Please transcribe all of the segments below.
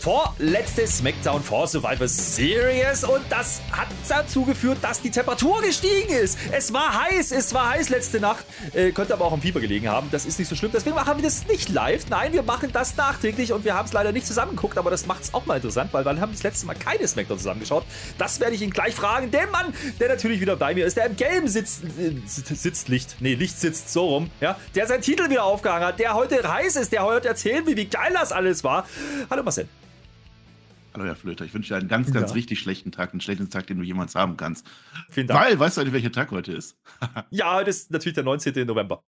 Vorletzte SmackDown vor Survivor Series und das hat dazu geführt, dass die Temperatur gestiegen ist. Es war heiß, es war heiß letzte Nacht. Äh, könnte aber auch am Fieber gelegen haben. Das ist nicht so schlimm. Deswegen machen wir das nicht live. Nein, wir machen das nachträglich und wir haben es leider nicht zusammengeguckt, aber das macht es auch mal interessant, weil wir haben das letzte Mal keine SmackDown zusammengeschaut. Das werde ich ihn gleich fragen. Der Mann, der natürlich wieder bei mir ist, der im gelben Sitz, äh, sitzt Licht, nee, Licht sitzt so rum, ja, der seinen Titel wieder aufgehangen hat, der heute heiß ist, der heute erzählen will, wie geil das alles war. Hallo Marcel. Hallo, Herr Flöter. Ich wünsche dir einen ganz, ganz ja. richtig schlechten Tag, einen schlechten Tag, den du jemals haben kannst. Vielen Dank. Weil, weißt du, welcher Tag heute ist? ja, heute ist natürlich der 19. November.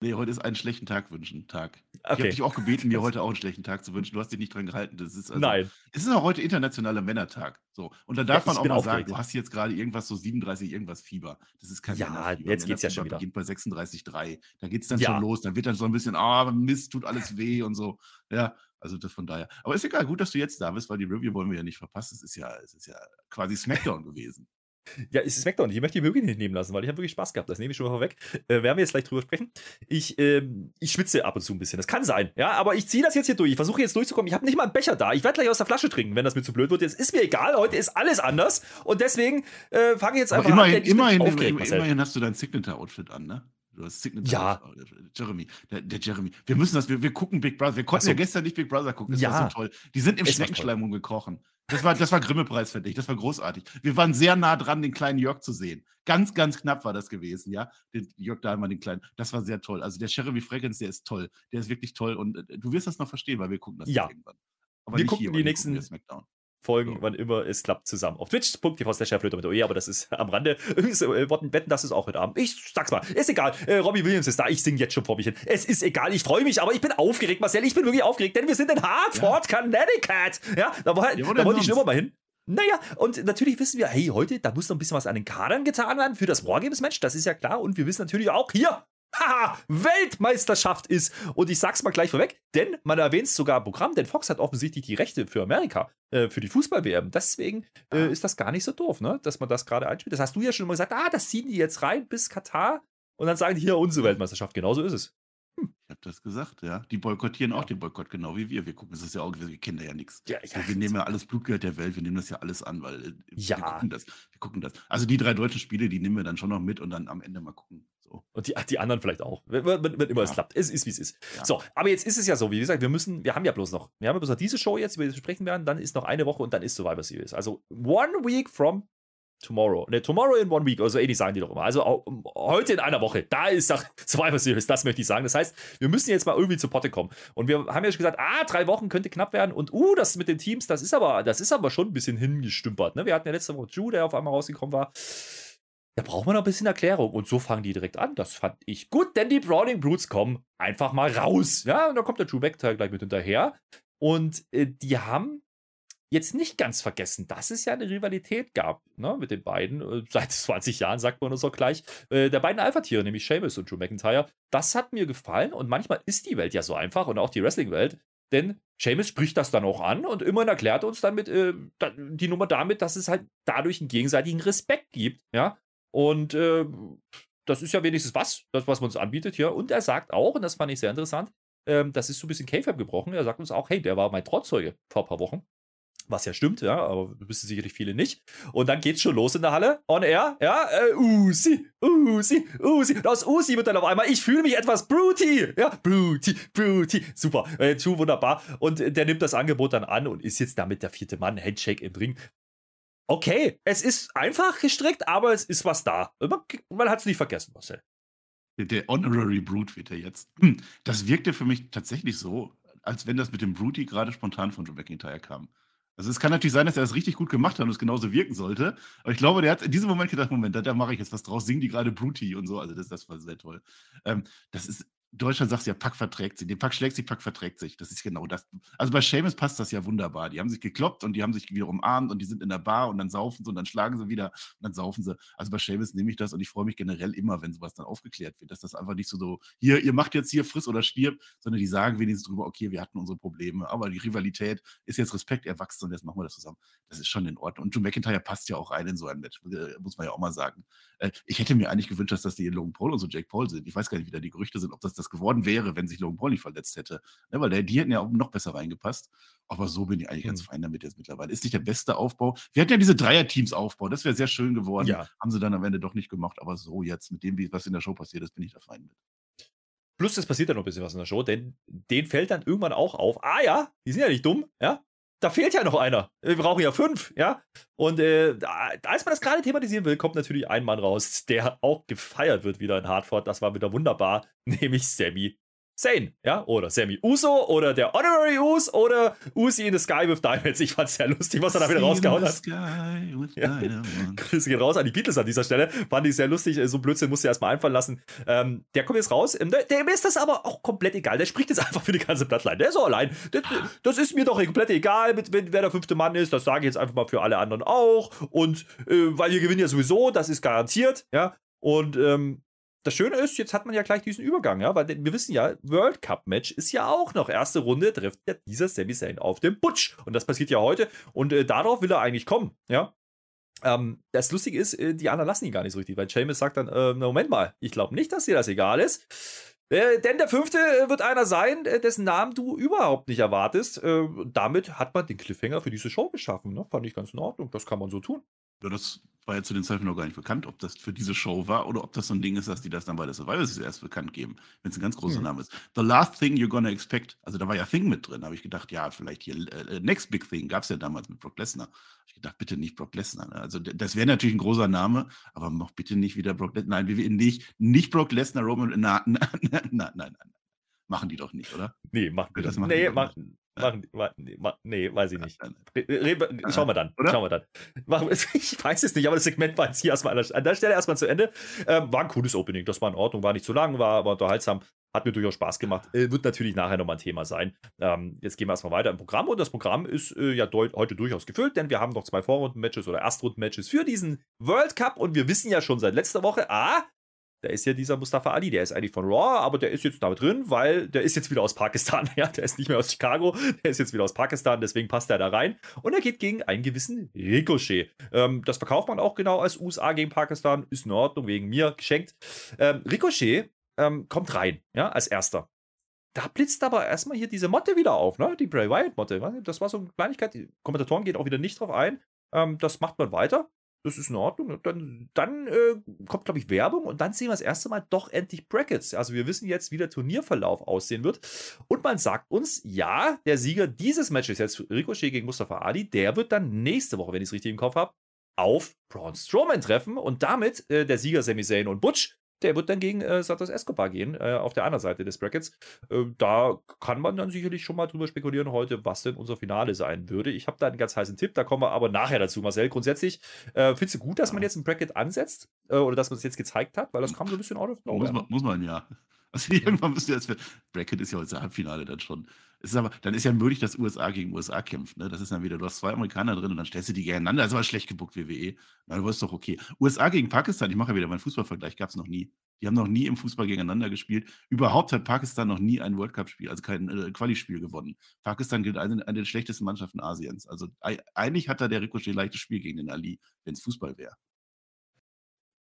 Nee, heute ist einen schlechten Tag wünschen Tag. Okay. Ich habe dich auch gebeten, mir heute auch einen schlechten Tag zu wünschen. Du hast dich nicht dran gehalten. Das ist also, Nein. Es ist auch heute internationaler Männertag. So. Und da darf ja, man auch mal aufgeregt. sagen, du hast jetzt gerade irgendwas so 37, irgendwas Fieber. Das ist kein Ja, Männerfieber. jetzt geht es ja schon wieder. beginnt bei 36,3. Da geht es dann ja. schon los. Dann wird dann so ein bisschen, ah, oh, Mist, tut alles weh und so. Ja, also das von daher. Aber ist egal, gut, dass du jetzt da bist, weil die Review wollen wir ja nicht verpassen. Es ist ja, es ist ja quasi Smackdown gewesen. Ja, es ist Smackdown. Ich möchte die Möglichkeit nicht nehmen lassen, weil ich habe wirklich Spaß gehabt. Das nehme ich schon mal vorweg. Äh, werden wir jetzt gleich drüber sprechen. Ich, ähm, ich schwitze ab und zu ein bisschen. Das kann sein. Ja, aber ich ziehe das jetzt hier durch. Ich versuche jetzt durchzukommen. Ich habe nicht mal einen Becher da. Ich werde gleich aus der Flasche trinken, wenn das mir zu blöd wird. Jetzt ist mir egal. Heute ist alles anders. Und deswegen äh, fange ich jetzt einfach immerhin, an. Immerhin, immerhin, immerhin hast du dein Signature-Outfit an, ne? Hast Signature. Ja. Jeremy, der, der, Jeremy. Wir müssen das, wir, wir gucken Big Brother. Wir konnten so. ja gestern nicht Big Brother gucken. Das ja. war so toll. Die sind im Schneckenschleim umgekrochen. Das war, das war Grimme-Preis für dich. Das war großartig. Wir waren sehr nah dran, den kleinen Jörg zu sehen. Ganz, ganz knapp war das gewesen, ja. Den Jörg Dahlmann, den kleinen. Das war sehr toll. Also der Jeremy Fragrance, der ist toll. Der ist wirklich toll. Und äh, du wirst das noch verstehen, weil wir gucken das ja. irgendwann. Aber wir gucken hier, die nächsten. Gucken Folgen, so. wann immer es klappt, zusammen. Auf Twitch.tv Cheflöter mit OE, aber das ist am Rande. Äh, wetten, das ist auch heute Abend. Ich sag's mal, ist egal. Äh, Robbie Williams ist da, ich singe jetzt schon vor mich hin. Es ist egal, ich freue mich, aber ich bin aufgeregt, Marcel. Ich bin wirklich aufgeregt, denn wir sind in Hartford, ja. Connecticut. Ja, da, war, ja, da wollte ich schon immer mal hin. Naja, und natürlich wissen wir, hey, heute, da muss noch ein bisschen was an den Kadern getan werden für das Wargames-Match, das ist ja klar. Und wir wissen natürlich auch hier, haha, Weltmeisterschaft ist. Und ich sag's mal gleich vorweg, denn man erwähnt sogar Programm, denn Fox hat offensichtlich die Rechte für Amerika, äh, für die Fußball-WM. Deswegen äh, ah. ist das gar nicht so doof, ne? dass man das gerade einspielt. Das hast du ja schon mal gesagt, ah, das ziehen die jetzt rein bis Katar. Und dann sagen die hier unsere Weltmeisterschaft. Genauso ist es. Hm. Ich habe das gesagt, ja. Die boykottieren auch den Boykott, genau wie wir. Wir gucken, es ist ja auch, wir kennen da ja nichts. Ja, ja, wir nehmen ja alles Blutgeld der Welt, wir nehmen das ja alles an, weil äh, ja. wir gucken das. Wir gucken das. Also die drei deutschen Spiele, die nehmen wir dann schon noch mit und dann am Ende mal gucken. Und die, die anderen vielleicht auch. Wenn, wenn, wenn immer ja. es klappt. Es ist, wie es ist. Ja. So, aber jetzt ist es ja so, wie gesagt, wir müssen, wir haben ja bloß noch, wir haben ja bloß noch diese Show jetzt, die wir jetzt besprechen werden, dann ist noch eine Woche und dann ist Survivor Series. Also one week from tomorrow. Ne, tomorrow in one week, also ähnlich sagen die doch immer. Also heute in einer Woche, da ist doch Survivor Series, das möchte ich sagen. Das heißt, wir müssen jetzt mal irgendwie zu Potte kommen. Und wir haben ja schon gesagt, ah, drei Wochen könnte knapp werden. Und uh, das mit den Teams, das ist aber, das ist aber schon ein bisschen hingestümpert. Ne? Wir hatten ja letzte Woche Drew, der auf einmal rausgekommen war. Da braucht man noch ein bisschen Erklärung. Und so fangen die direkt an. Das fand ich gut, denn die Browning Brutes kommen einfach mal raus. Ja, und dann kommt der Drew McIntyre gleich mit hinterher. Und äh, die haben jetzt nicht ganz vergessen, dass es ja eine Rivalität gab ne, mit den beiden. Äh, seit 20 Jahren sagt man uns auch gleich. Äh, der beiden Alpha-Tiere, nämlich Seamus und Drew McIntyre. Das hat mir gefallen. Und manchmal ist die Welt ja so einfach und auch die Wrestling-Welt. Denn Seamus spricht das dann auch an und immerhin erklärt uns dann äh, die Nummer damit, dass es halt dadurch einen gegenseitigen Respekt gibt. Ja, und äh, das ist ja wenigstens was, das, was man uns anbietet hier. Und er sagt auch, und das fand ich sehr interessant, ähm, das ist so ein bisschen K-Fab gebrochen. Er sagt uns auch, hey, der war mein Trauzeuge vor ein paar Wochen. Was ja stimmt, ja, aber wissen sicherlich viele nicht. Und dann geht's schon los in der Halle, on air, ja, äh, Usi, Usi, Usi. Und aus Usi wird dann auf einmal, ich fühle mich etwas Bruty, ja, Bruty, Bruty. Super, äh, zu wunderbar. Und der nimmt das Angebot dann an und ist jetzt damit der vierte Mann, Handshake im Ring okay, es ist einfach gestrickt, aber es ist was da. Man, man hat es nicht vergessen, Marcel. Der Honorary Brute wird er jetzt. Hm, das wirkte für mich tatsächlich so, als wenn das mit dem Brutey gerade spontan von Joe McIntyre kam. Also es kann natürlich sein, dass er das richtig gut gemacht hat und es genauso wirken sollte. Aber ich glaube, der hat in diesem Moment gedacht, Moment, da, da mache ich jetzt was draus, singen die gerade Brutey und so. Also das, das war sehr toll. Ähm, das ist Deutschland sagt ja, Pack verträgt sich. Den Pack schlägt sich, Pack verträgt sich. Das ist genau das. Also bei Seamus passt das ja wunderbar. Die haben sich gekloppt und die haben sich wieder umarmt und die sind in der Bar und dann saufen sie und dann schlagen sie wieder und dann saufen sie. Also bei Seamus nehme ich das und ich freue mich generell immer, wenn sowas dann aufgeklärt wird, dass das einfach nicht so, so hier, ihr macht jetzt hier friss oder stirb, sondern die sagen wenigstens drüber, okay, wir hatten unsere Probleme, aber die Rivalität ist jetzt Respekt erwachsen und jetzt machen wir das zusammen. Das ist schon in Ordnung. Und Joe McIntyre passt ja auch rein in so ein Match, äh, muss man ja auch mal sagen. Äh, ich hätte mir eigentlich gewünscht, dass das die Logan Paul und so Jake Paul sind. Ich weiß gar nicht, wie da die Gerüchte sind, ob das das geworden wäre, wenn sich Logan Paul nicht verletzt hätte. Ne, weil der, die hätten ja auch noch besser reingepasst. Aber so bin ich eigentlich ganz mhm. fein damit jetzt mittlerweile. Ist nicht der beste Aufbau. Wir hatten ja diese Dreier-Teams Aufbau. Das wäre sehr schön geworden. Ja. Haben sie dann am Ende doch nicht gemacht. Aber so jetzt, mit dem, was in der Show passiert ist, bin ich da fein mit. Plus, es passiert ja noch ein bisschen was in der Show, denn denen fällt dann irgendwann auch auf, ah ja, die sind ja nicht dumm, ja, da fehlt ja noch einer. Wir brauchen ja fünf, ja. Und äh, als man das gerade thematisieren will, kommt natürlich ein Mann raus, der auch gefeiert wird wieder in Hartford. Das war wieder wunderbar, nämlich Sammy Zane, ja, oder Sammy Uso oder der Honorary Us oder Uzi in the Sky with Diamonds. Ich fand's sehr lustig, was er da wieder rausgehauen hat. Ja. Grüße gehen raus an die Beatles an dieser Stelle. Fand ich sehr lustig. So Blödsinn musste er erstmal einfallen lassen. Ähm, der kommt jetzt raus. Ähm, dem ist das aber auch komplett egal. Der spricht jetzt einfach für die ganze Blattline. Der ist so allein. Das, das, ist mir doch komplett egal, mit, wer der fünfte Mann ist. Das sage ich jetzt einfach mal für alle anderen auch. Und äh, weil wir gewinnen ja sowieso, das ist garantiert, ja. Und ähm, das Schöne ist, jetzt hat man ja gleich diesen Übergang, ja, weil wir wissen ja, World Cup Match ist ja auch noch. Erste Runde trifft ja dieser Sami Zayn auf den Butch. Und das passiert ja heute. Und äh, darauf will er eigentlich kommen, ja. Ähm, das Lustige ist, äh, die anderen lassen ihn gar nicht so richtig, weil Seamus sagt dann, äh, Moment mal, ich glaube nicht, dass dir das egal ist. Äh, denn der fünfte äh, wird einer sein, äh, dessen Namen du überhaupt nicht erwartest. Äh, damit hat man den Cliffhanger für diese Show geschaffen. Ne? Fand ich ganz in Ordnung. Das kann man so tun. Ja, das war ja zu den Zeitpunkt noch gar nicht bekannt, ob das für diese Show war oder ob das so ein Ding ist, dass die das dann bei der Survivor Series erst bekannt geben, wenn es ein ganz großer hm. Name ist. The Last Thing You're Gonna Expect, also da war ja Thing mit drin, habe ich gedacht, ja, vielleicht hier äh, Next Big Thing, gab es ja damals mit Brock Lesnar. Habe ich gedacht, bitte nicht Brock Lesnar. Ne? Also das wäre natürlich ein großer Name, aber noch bitte nicht wieder Brock Lesnar. Nein, wir nicht, nicht Brock Lesnar, Roman, nein, nein, nein, nein, nein. Machen die doch nicht, oder? Nee, machen die das. Machen nee, machen, Machen, nee, nee, weiß ich nicht. Schauen wir dann. Oder? Schauen wir dann. Ich weiß es nicht, aber das Segment war jetzt hier erstmal an der Stelle erstmal zu Ende. Ähm, war ein cooles Opening, das war in Ordnung, war nicht zu lang, war, war unterhaltsam, hat mir durchaus Spaß gemacht. Äh, wird natürlich nachher nochmal ein Thema sein. Ähm, jetzt gehen wir erstmal weiter im Programm und das Programm ist äh, ja heute durchaus gefüllt, denn wir haben noch zwei Vorrunden-Matches oder Erstrunden-Matches für diesen World Cup und wir wissen ja schon seit letzter Woche, ah, da ist ja dieser Mustafa Ali, der ist eigentlich von Raw, aber der ist jetzt da drin, weil der ist jetzt wieder aus Pakistan. Ja, der ist nicht mehr aus Chicago, der ist jetzt wieder aus Pakistan, deswegen passt er da rein. Und er geht gegen einen gewissen Ricochet. Ähm, das verkauft man auch genau als USA gegen Pakistan, ist in Ordnung, wegen mir geschenkt. Ähm, Ricochet ähm, kommt rein, ja, als erster. Da blitzt aber erstmal hier diese Motte wieder auf, ne? Die Bray Wyatt-Motte. Das war so eine Kleinigkeit. Die Kommentatoren gehen auch wieder nicht drauf ein. Ähm, das macht man weiter das ist in Ordnung. Dann, dann äh, kommt, glaube ich, Werbung und dann sehen wir das erste Mal doch endlich Brackets. Also wir wissen jetzt, wie der Turnierverlauf aussehen wird. Und man sagt uns, ja, der Sieger dieses Matches, jetzt Ricochet gegen Mustafa Ali, der wird dann nächste Woche, wenn ich es richtig im Kopf habe, auf Braun Strowman treffen und damit äh, der Sieger Sami Zayn und Butch der wird dann gegen äh, Santos Escobar gehen, äh, auf der anderen Seite des Brackets. Äh, da kann man dann sicherlich schon mal drüber spekulieren heute, was denn unser Finale sein würde. Ich habe da einen ganz heißen Tipp, da kommen wir aber nachher dazu, Marcel. Grundsätzlich, äh, findest du gut, dass man jetzt ein Bracket ansetzt äh, oder dass man es jetzt gezeigt hat? Weil das kam so ein bisschen out of nowhere. Muss man, muss man ja. Also irgendwann müsste jetzt, Bracket ist ja heute Halbfinale dann schon. Ist aber, dann ist ja möglich, dass USA gegen USA kämpft. Ne? Das ist dann wieder, du hast zwei Amerikaner drin und dann stellst du die gegeneinander. Das ist aber schlecht gebuckt, WWE. Dann war es doch okay. USA gegen Pakistan, ich mache ja wieder meinen Fußballvergleich, gab es noch nie. Die haben noch nie im Fußball gegeneinander gespielt. Überhaupt hat Pakistan noch nie ein World Cup-Spiel, also kein äh, Quali-Spiel gewonnen. Pakistan gilt als eine, eine der schlechtesten Mannschaften Asiens. Also eigentlich hat da der Ricochet leichtes Spiel gegen den Ali, wenn es Fußball wäre.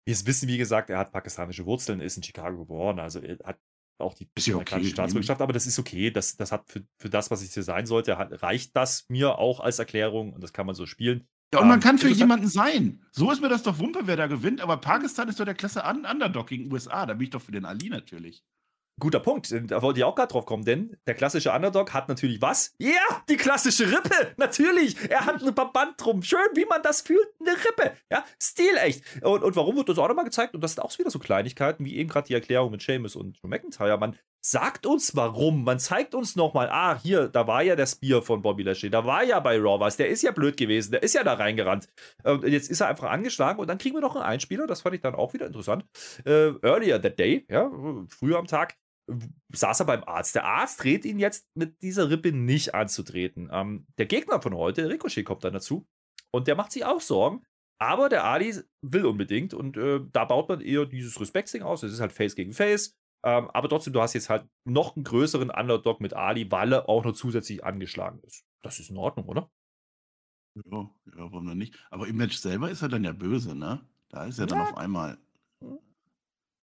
Wir wissen, wie gesagt, er hat pakistanische Wurzeln, ist in Chicago geboren, also er hat auch die ja okay, Staatsbürgerschaft, aber das ist okay. Das, das hat für, für das, was es hier sein sollte, hat, reicht das mir auch als Erklärung und das kann man so spielen. Ja, und man ähm, kann für jemanden sein. So ist mir das doch Wumpe, wer da gewinnt, aber Pakistan ist doch der Klasse Underdog gegen USA. Da bin ich doch für den Ali natürlich. Guter Punkt, da wollte ich auch gerade drauf kommen, denn der klassische Underdog hat natürlich was? Ja, die klassische Rippe, natürlich. Er hat ein Verband drum. Schön, wie man das fühlt, eine Rippe. Ja, stilecht. Und, und warum wird das auch nochmal gezeigt? Und das sind auch wieder so Kleinigkeiten, wie eben gerade die Erklärung mit Seamus und McIntyre. Man sagt uns warum, man zeigt uns nochmal, ah, hier, da war ja der Spear von Bobby Lashley, da war ja bei Raw was, der ist ja blöd gewesen, der ist ja da reingerannt. Und jetzt ist er einfach angeschlagen und dann kriegen wir noch einen Einspieler, das fand ich dann auch wieder interessant. Äh, earlier that day, ja, früher am Tag, saß er beim Arzt. Der Arzt rät ihn jetzt mit dieser Rippe nicht anzutreten. Ähm, der Gegner von heute, Ricochet, kommt dann dazu und der macht sich auch Sorgen. Aber der Ali will unbedingt und äh, da baut man eher dieses Respekting aus. Es ist halt Face gegen Face. Ähm, aber trotzdem, du hast jetzt halt noch einen größeren Underdog mit Ali, weil er auch noch zusätzlich angeschlagen ist. Das ist in Ordnung, oder? Ja, ja, warum denn nicht? Aber im Match selber ist er dann ja böse, ne? Da ist er dann auf einmal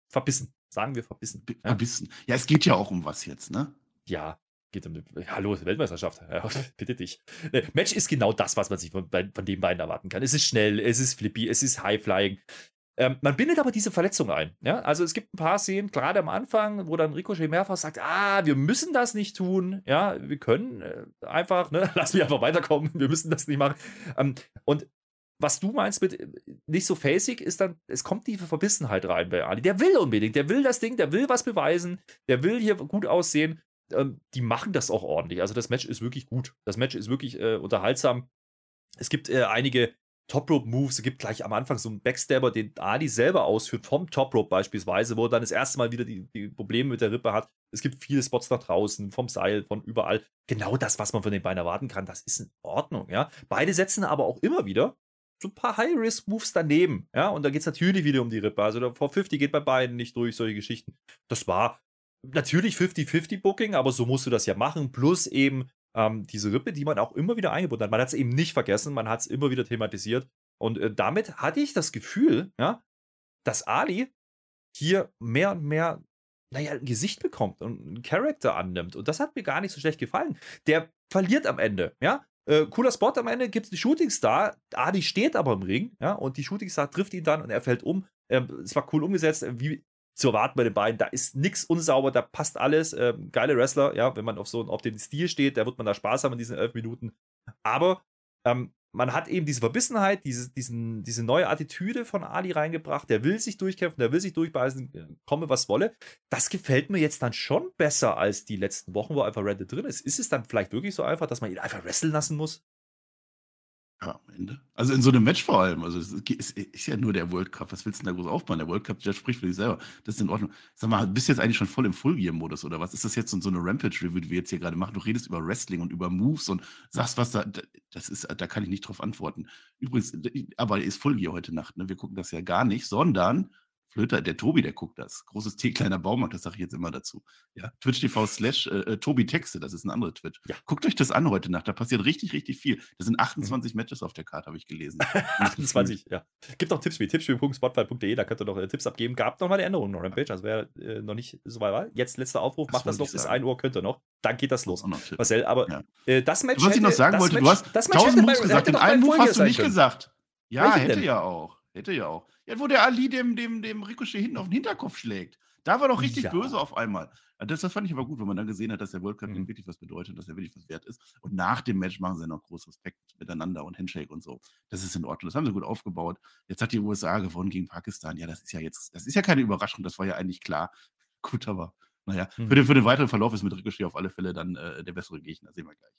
verbissen. Sagen wir verbissen. Ja. Verbissen. Ja, es geht ja auch um was jetzt, ne? Ja, geht um Hallo, Weltmeisterschaft. Ja, bitte dich. Ne, Match ist genau das, was man sich von, von den beiden erwarten kann. Es ist schnell, es ist flippy, es ist High-Flying. Ähm, man bindet aber diese Verletzung ein. Ja? Also es gibt ein paar Szenen, gerade am Anfang, wo dann Ricochet mehrfach sagt, ah, wir müssen das nicht tun. Ja, wir können äh, einfach, ne, lass mich einfach weiterkommen, wir müssen das nicht machen. Ähm, und was du meinst mit äh, nicht so facig, ist dann, es kommt die Verbissenheit rein bei Ali. Der will unbedingt, der will das Ding, der will was beweisen, der will hier gut aussehen. Ähm, die machen das auch ordentlich. Also das Match ist wirklich gut. Das Match ist wirklich äh, unterhaltsam. Es gibt äh, einige Top Rope Moves. Es gibt gleich am Anfang so einen Backstabber, den Ali selber ausführt, vom Top Rope beispielsweise, wo er dann das erste Mal wieder die, die Probleme mit der Rippe hat. Es gibt viele Spots nach draußen, vom Seil, von überall. Genau das, was man von den beiden erwarten kann, das ist in Ordnung, ja. Beide setzen aber auch immer wieder so ein paar High-Risk-Moves daneben, ja. Und da geht es natürlich wieder um die Rippe. Also der 450 geht bei beiden nicht durch, solche Geschichten. Das war natürlich 50-50 Booking, aber so musst du das ja machen. Plus eben ähm, diese Rippe, die man auch immer wieder eingebunden hat. Man hat es eben nicht vergessen, man hat es immer wieder thematisiert. Und äh, damit hatte ich das Gefühl, ja, dass Ali hier mehr und mehr, naja, ein Gesicht bekommt und einen Charakter annimmt. Und das hat mir gar nicht so schlecht gefallen. Der verliert am Ende, ja. Äh, cooler Spot am Ende gibt es die Shooting Star. Ali steht aber im Ring, ja, und die Shooting Star trifft ihn dann und er fällt um. Ähm, es war cool umgesetzt, wie zu erwarten bei den beiden. Da ist nichts unsauber, da passt alles. Ähm, geile Wrestler, ja, wenn man auf so auf den Stil steht, da wird man da Spaß haben in diesen elf Minuten. Aber ähm, man hat eben diese Verbissenheit, diese, diesen, diese neue Attitüde von Ali reingebracht. Der will sich durchkämpfen, der will sich durchbeißen, äh, komme was wolle. Das gefällt mir jetzt dann schon besser als die letzten Wochen, wo einfach Reddit drin ist. Ist es dann vielleicht wirklich so einfach, dass man ihn einfach wresteln lassen muss? Ja, am Ende. Also in so einem Match vor allem. Also es ist, ist ja nur der World Cup. Was willst du denn da groß aufbauen? Der World Cup, der spricht für dich selber. Das ist in Ordnung. Sag mal, bist du jetzt eigentlich schon voll im Full-Gear-Modus oder was? Ist das jetzt so eine Rampage-Review, die wir jetzt hier gerade machen? Du redest über Wrestling und über Moves und sagst was da. Das ist, da kann ich nicht drauf antworten. Übrigens, aber ist Full-Gear heute Nacht. Ne? Wir gucken das ja gar nicht, sondern Flöter, der Tobi, der guckt das. Großes T, kleiner Baumarkt, das sage ich jetzt immer dazu. Ja, Twitch TV slash äh, äh, Tobi Texte, das ist ein anderer Twitch. Ja. Guckt euch das an heute Nacht, da passiert richtig, richtig viel. Das sind 28 mhm. Matches auf der Karte, habe ich gelesen. 28, ja. Gibt noch Tipps wie tippspiel.spotfight.de, da könnt ihr noch äh, Tipps abgeben. Gab noch mal eine Änderung in Rampage, also wer äh, noch nicht so weit war. Jetzt letzter Aufruf, das macht das noch bis 1 Uhr, könnt ihr noch. Dann geht das los. Marcel, aber ja. äh, das Match. Was hätte, ich noch sagen wollte, Match, du hast 1000 Moves gesagt, den einen Move hast du nicht gesagt. Ja, hätte ja auch. Hätte ja auch. Ja, wo der Ali dem, dem, dem Ricochet hinten auf den Hinterkopf schlägt. Da war doch richtig ja. böse auf einmal. Das, das, fand ich aber gut, wenn man dann gesehen hat, dass der World Cup mhm. wirklich was bedeutet, dass er wirklich was wert ist. Und nach dem Match machen sie noch groß Respekt miteinander und Handshake und so. Das ist in Ordnung. Das haben sie gut aufgebaut. Jetzt hat die USA gewonnen gegen Pakistan. Ja, das ist ja jetzt, das ist ja keine Überraschung. Das war ja eigentlich klar. Gut, aber naja, mhm. für, den, für den weiteren Verlauf ist mit Ricochet auf alle Fälle dann äh, der bessere Gegner. Sehen wir gleich.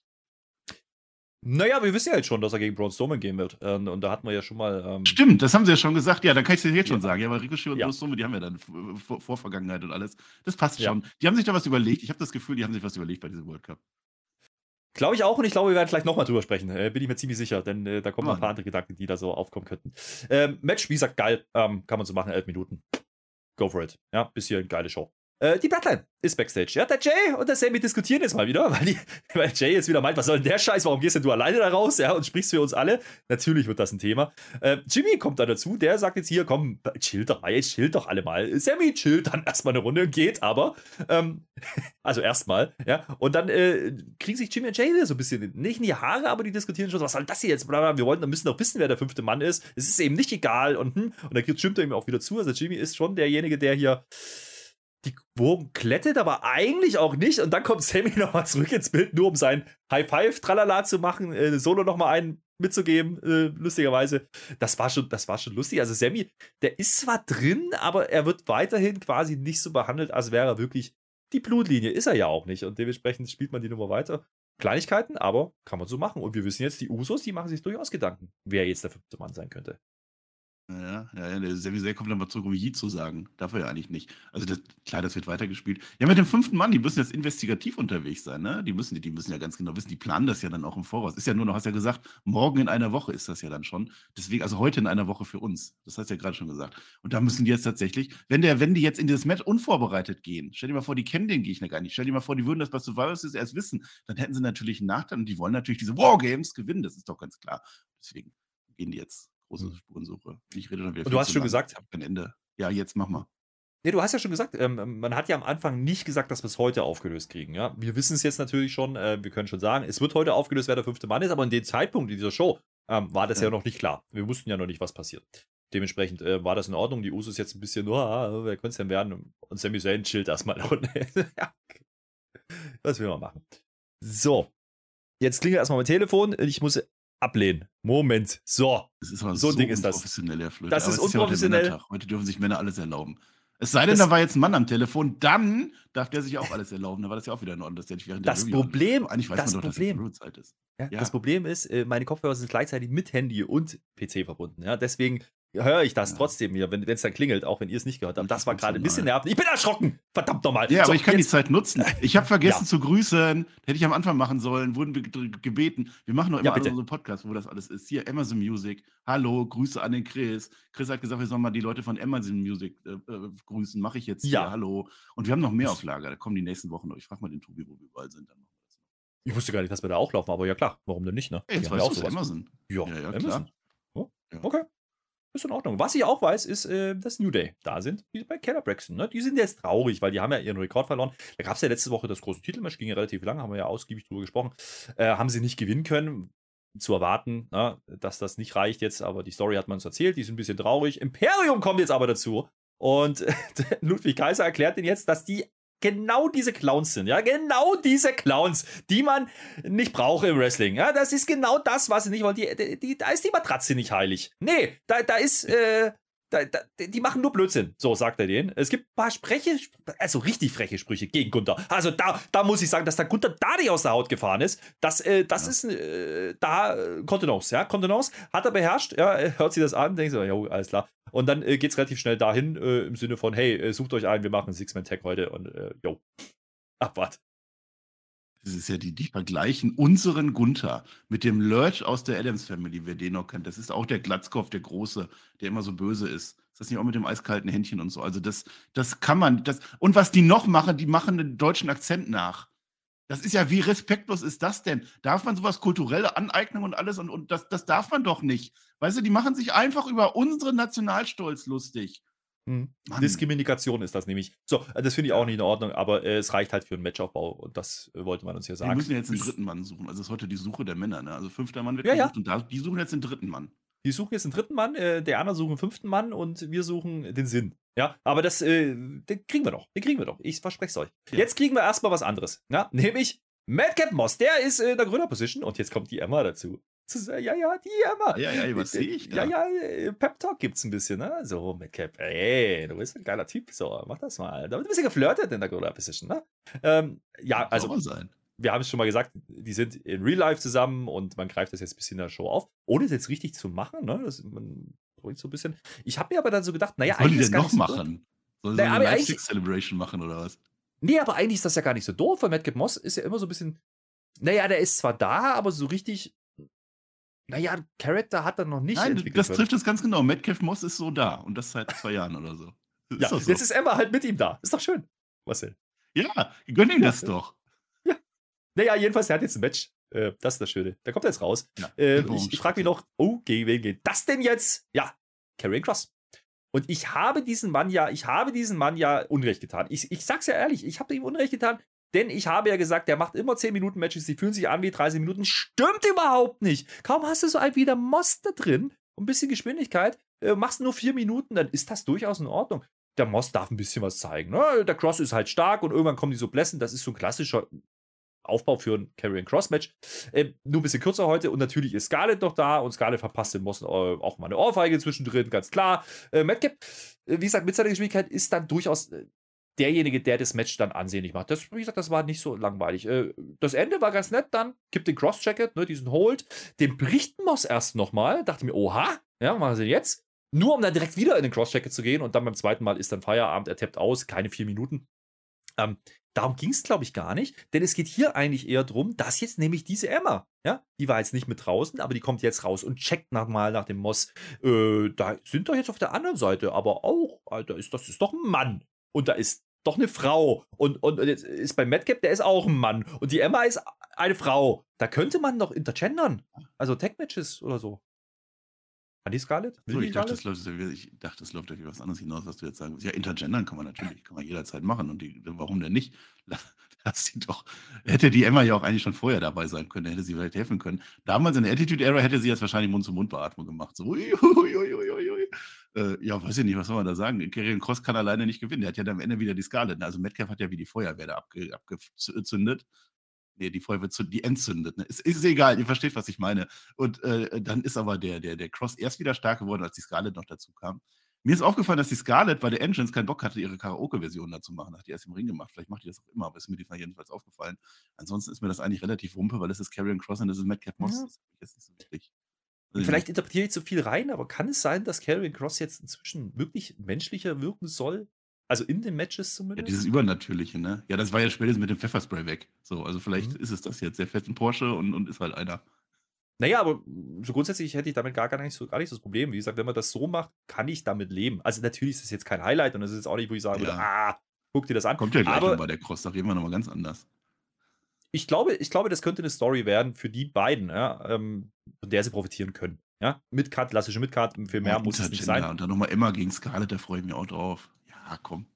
Naja, wir wissen ja jetzt schon, dass er gegen Braun Strowman gehen wird. Ähm, und da hatten wir ja schon mal. Ähm Stimmt, das haben sie ja schon gesagt. Ja, dann kann ich es jetzt schon sagen. Ja, weil Ricochet und ja. Braun Strowman, die haben ja dann Vor Vorvergangenheit und alles. Das passt ja. schon. Die haben sich da was überlegt. Ich habe das Gefühl, die haben sich was überlegt bei diesem World Cup. Glaube ich auch und ich glaube, wir werden vielleicht nochmal drüber sprechen. Äh, bin ich mir ziemlich sicher, denn äh, da kommen noch ein paar andere Gedanken, die da so aufkommen könnten. Ähm, Match, wie gesagt, geil. Ähm, kann man so machen, elf Minuten. Go for it. Ja, bis hier eine geile Show. Äh, die Bloodline ist Backstage. Ja, der Jay und der Sammy diskutieren jetzt mal wieder, weil, die, weil Jay jetzt wieder meint, was soll denn der Scheiß, warum gehst denn du alleine da raus, ja, und sprichst für uns alle? Natürlich wird das ein Thema. Äh, Jimmy kommt da dazu, der sagt jetzt hier, komm, chill doch mal, jetzt chill doch alle mal. Sammy chillt dann erstmal eine Runde und geht aber. Ähm, also erstmal, ja, und dann äh, kriegen sich Jimmy und Jay wieder so ein bisschen, nicht in die Haare, aber die diskutieren schon, was soll das hier jetzt? Wir wollen, müssen doch wissen, wer der fünfte Mann ist. Es ist eben nicht egal und, hm, und dann stimmt er ihm auch wieder zu. Also Jimmy ist schon derjenige, der hier die Wogen klettet, aber eigentlich auch nicht. Und dann kommt Sammy nochmal zurück ins Bild, nur um sein High Five Tralala zu machen, äh, Solo nochmal einen mitzugeben, äh, lustigerweise. Das war, schon, das war schon lustig. Also Sammy, der ist zwar drin, aber er wird weiterhin quasi nicht so behandelt, als wäre er wirklich die Blutlinie. Ist er ja auch nicht. Und dementsprechend spielt man die Nummer weiter. Kleinigkeiten, aber kann man so machen. Und wir wissen jetzt, die Usos, die machen sich durchaus Gedanken, wer jetzt der fünfte Mann sein könnte. Ja, ja, ja, der Sami Zayn kommt dann mal zurück, um Yi zu sagen. Darf er ja eigentlich nicht. Also das, klar, das wird weitergespielt. Ja, mit dem fünften Mann, die müssen jetzt investigativ unterwegs sein, ne? Die müssen, die müssen ja ganz genau wissen, die planen das ja dann auch im Voraus. Ist ja nur noch, hast ja gesagt, morgen in einer Woche ist das ja dann schon. Deswegen, also heute in einer Woche für uns. Das hast du ja gerade schon gesagt. Und da müssen die jetzt tatsächlich, wenn der, wenn die jetzt in dieses Match unvorbereitet gehen, stell dir mal vor, die kennen den Gegner gar nicht. Stell dir mal vor, die würden das bei Survivor Series erst wissen, dann hätten sie natürlich einen Nachteil und die wollen natürlich diese Wargames gewinnen, das ist doch ganz klar. Deswegen gehen die jetzt große Mhm. Spurensuche. Ich rede dann wieder Und du hast schon lang. gesagt- Ich kein Ende. Ja, jetzt mach mal. Nee, du hast ja schon gesagt, ähm, man hat ja am Anfang nicht gesagt, dass wir es heute aufgelöst kriegen. Ja? Wir wissen es jetzt natürlich schon, äh, wir können schon sagen, es wird heute aufgelöst, wer der fünfte Mann ist, aber in dem Zeitpunkt dieser Show ähm, war das ja. Ja. noch nicht klar. Wir wussten ja noch nicht, was passiert. Dementsprechend äh, war das in Ordnung. Die Usos jetzt ein bisschen, oh, wer könnte es denn werden? Und Sami Zayn chillt erstmal. Ja. Was will man machen? So, jetzt klingelt erstmal mein Telefon. Ich muss ablehnen. Moment. So. Das ist So so, ein Ding ist das. unprofessionell. Das ist es ja heute unprofessionell. Heute dürfen sich Männer alles erlauben. Es sei denn, Das- da war jetzt ein Mann am Telefon, dann darf der sich auch alles erlauben. Dann war das ja auch wieder in Ordnung, dass der nicht während Das der Problem-. Eigentlich weiß das man doch, Problem- dass Review-Zeit ist. Ja, Ja. Das Problem ist, äh, meine Kopfhörer sind gleichzeitig mit Handy und PC verbunden. Ja, deswegen höre ich das Ja. trotzdem hier, wenn es dann klingelt, auch wenn ihr es nicht gehört habt. Das war gerade ein bisschen nervig. Ich bin erschrocken. Verdammt nochmal. Ja, So, aber ich kann die jetzt- Zeit nutzen. Ich habe vergessen Ja. zu grüßen. Hätte ich am Anfang machen sollen. Wurden wir ge- gebeten. Wir machen noch Ja, immer bitte. alle unsere Podcasts, wo das alles ist. Hier, Amazon Music. Hallo, Grüße an den Chris. Chris hat gesagt, wir sollen mal die Leute von Amazon Music äh, äh, grüßen. Mache ich jetzt hier. Ja. Hallo. Und wir haben noch mehr auf Lager. Da kommen die nächsten Wochen noch. Ich frage mal den Tobi, wo wir überall sind. Dann. Ich wusste gar nicht, dass wir da auch laufen, aber ja klar, warum denn nicht, ne? Ey, jetzt Die ja weißt auch du. Amazon. Ja, Ja, ja, Amazon. Oh, Ja. Okay. Ist in Ordnung. Was ich auch weiß, ist, äh, dass New Day da sind, wie bei Keller Braxton. Ne? Die sind jetzt traurig, weil die haben ja ihren Rekord verloren. Da gab es ja letzte Woche das große Titelmatch, ging ja relativ lang, haben wir ja ausgiebig drüber gesprochen. Äh, haben sie nicht gewinnen können. Zu erwarten, ne? dass das nicht reicht jetzt, aber die Story hat man uns erzählt, die sind ein bisschen traurig. Imperium kommt jetzt aber dazu. Und Ludwig Kaiser erklärt ihnen jetzt, dass die genau diese Clowns sind, ja, genau diese Clowns, die man nicht braucht im Wrestling, ja, das ist genau das, was sie nicht wollen, die, die, die, da ist die Matratze nicht heilig, nee, da, da ist, äh, da, da, die machen nur Blödsinn, so sagt er denen. Es gibt ein paar Spreche, also richtig freche Sprüche gegen Gunther. Also da, da muss ich sagen, dass der Gunther da nicht aus der Haut gefahren ist. Das, äh, das Ja. ist äh, da äh, Kontenance, ja, Kontenance hat er beherrscht, ja, hört sich das an, denkt so, ja, alles klar. Und dann äh, geht es relativ schnell dahin, äh, im Sinne von, hey, äh, sucht euch ein, wir machen Six-Man-Tag heute und, äh, yo, abwart. Das ist ja die, die vergleichen unseren Gunther mit dem Lurch aus der Adams Family, wer den noch kennt. Das ist auch der Glatzkopf, der Große, der immer so böse ist. Ist das nicht auch mit dem eiskalten Händchen und so? Also das, das kann man, das, und was die noch machen, die machen einen deutschen Akzent nach. Das ist ja, wie respektlos ist das denn? Darf man sowas kulturelle Aneignung und alles und, und das, das darf man doch nicht. Weißt du, die machen sich einfach über unseren Nationalstolz lustig. Mann. Diskrimination ist das nämlich. So, äh, das finde ich auch nicht in Ordnung, aber äh, es reicht halt für einen Matchaufbau und das äh, wollte man uns hier Wir sagen. müssen jetzt einen dritten Mann suchen. Also es ist heute die Suche der Männer. Ne? Also fünfter Mann wird Ja, ja. gesucht und da, die suchen jetzt den dritten Mann. Die suchen jetzt einen dritten Mann, äh, der andere suchen einen fünften Mann und wir suchen den Sinn. Ja, aber das, äh, den kriegen wir doch. Den kriegen wir doch. Ich verspreche es euch. Ja. Jetzt kriegen wir erstmal was anderes. Ja, nämlich Madcap Moss. Der ist in der Gründer-Position und jetzt kommt die Emma dazu. Ja, ja, die Emma. Ja, ja, was Äh, sehe ich Ja, da? ja, äh, Pep Talk gibt's ein bisschen, ne? So, Madcap, ey, du bist ein geiler Typ, so, mach das mal. Da wird ein bisschen geflirtet in der Gründer-Position, ne? Ähm, ja, also, sein. Wir haben es schon mal gesagt, die sind in Real Life zusammen und man greift das jetzt ein bisschen in der Show auf, ohne es jetzt richtig zu machen. Ne? Das, man bringt so ein bisschen. Ich habe mir aber dann so gedacht, naja, was sollen die eigentlich denn noch so machen? Sollen sie aber eine eigentlich- Live Celebration machen oder was? Nee, aber eigentlich ist das ja gar nicht so doof, weil Madcap Moss ist ja immer so ein bisschen. Naja, der ist zwar da, aber so richtig. Naja, Charakter hat er noch nicht Nein, entwickelt. das trifft es ganz genau. Metcalf Moss ist so da und das seit zwei Jahren oder so. Ist Ja, so. jetzt ist Emma halt mit ihm da. Ist doch schön. Marcel. ja, gönn ihm das doch. Naja, jedenfalls, der hat jetzt ein Match. Äh, das ist das Schöne. Der kommt jetzt raus. Ja, Äh, ich ich frage mich noch, oh, gegen wen geht das denn jetzt? Ja, Karrion Cross. Und ich habe diesen Mann ja, ich habe diesen Mann ja Unrecht getan. Ich, ich sag's ja ehrlich, ich habe ihm Unrecht getan, denn ich habe ja gesagt, der macht immer 10 Minuten Matches, die fühlen sich an wie 30 Minuten. Stimmt überhaupt nicht. Kaum hast du so einen wie der Moss da drin und ein bisschen Geschwindigkeit, äh, machst nur 4 Minuten, dann ist das durchaus in Ordnung. Der Moss darf ein bisschen was zeigen. Ne? Der Cross ist halt stark und irgendwann kommen die so Blessen. Das ist so ein klassischer Aufbau für ein Carrion Cross Match. Äh, nur ein bisschen kürzer heute und natürlich ist Scarlett noch da und Scarlett verpasst den Moss äh, auch mal eine Ohrfeige zwischendrin, ganz klar. Äh, Madcap, äh, wie gesagt, mit seiner Geschwindigkeit ist dann durchaus äh, derjenige, der das Match dann ansehnlich macht. Das, wie gesagt, das war nicht so langweilig. Das Ende war ganz nett, dann gibt den Cross-Jacket, ne, diesen Hold, den bricht Moss erst nochmal, dachte mir, oha, ja, was machen sie jetzt? nur um dann direkt wieder in den Cross-Checker zu gehen und dann beim zweiten Mal ist dann Feierabend, er tappt aus, keine vier Minuten. Ähm, darum ging es, glaube ich, gar nicht, denn es geht hier eigentlich eher darum, dass jetzt nämlich diese Emma, ja, die war jetzt nicht mit draußen, aber die kommt jetzt raus und checkt nochmal nach dem Moss. Äh, da sind doch jetzt auf der anderen Seite, aber auch, Alter, ist, das ist doch ein Mann. Und da ist doch eine Frau. Und, und, und jetzt ist bei Madcap, der ist auch ein Mann. Und die Emma ist eine Frau. Da könnte man doch intergendern. Also Tech-Matches oder so. An die Scarlett? So, ich, dachte, läuft, ich, dachte, es läuft, auf was anderes hinaus, was du jetzt sagen willst. Ja, intergendern kann man natürlich, kann man jederzeit machen. Und die, warum denn nicht? Lass sie doch. Hätte die Emma ja auch eigentlich schon vorher dabei sein können, hätte sie vielleicht helfen können. Damals in der Attitude Era hätte sie jetzt wahrscheinlich Mund-zu-Mund-Beatmung gemacht. So, ui, ui, ui, äh, ja, weiß ich nicht, was soll man da sagen? Karriere Cross kann alleine nicht gewinnen. Der hat ja dann am Ende wieder die Scarlett. Also Metcalf hat ja wie die Feuerwehr da abge, abgezündet. Nee, die Feuerwehr die entzündet. Ne? Ist, ist egal, ihr versteht, was ich meine. Und äh, dann ist aber der, der, der Cross erst wieder stark geworden, als die Scarlett noch dazu kam. Mir ist aufgefallen, dass die Scarlett bei der Engines keinen Bock hatte, ihre Karaoke-Version da zu machen. Hat die erst im Ring gemacht. Vielleicht macht die das auch immer, aber ist mir die jedenfalls aufgefallen. Ansonsten ist mir das eigentlich relativ wumpe, weil das ist Carrion Cross und das ist Madcap Moss. Ja. Das ist nicht so wichtig. Vielleicht interpretiere ich zu viel rein, aber kann es sein, dass Carrion Cross jetzt inzwischen wirklich menschlicher wirken soll? Also in den Matches zumindest? Ja, dieses Übernatürliche, ne? Ja, das war ja spätestens mit dem Pfefferspray weg. So, also vielleicht mhm. ist es das jetzt. Der fährt einen Porsche und, und ist halt einer. Naja, aber so grundsätzlich hätte ich damit gar, gar, nicht so, gar nicht so das Problem. Wie gesagt, wenn man das so macht, kann ich damit leben. Also natürlich ist das jetzt kein Highlight und das ist jetzt auch nicht, wo ich sage, ja. würde, ah, guck dir das an. Kommt ja gleich aber, bei der Cross, da reden wir nochmal ganz anders. Ich glaube, ich glaube, das könnte eine Story werden für die beiden, ja, ähm, von der sie profitieren können. Ja, Midcard, klassische Midcard, für mehr ja, muss es nicht sein. Und dann nochmal immer gegen Scarlett, da freue ich mich auch drauf. Ja, komm.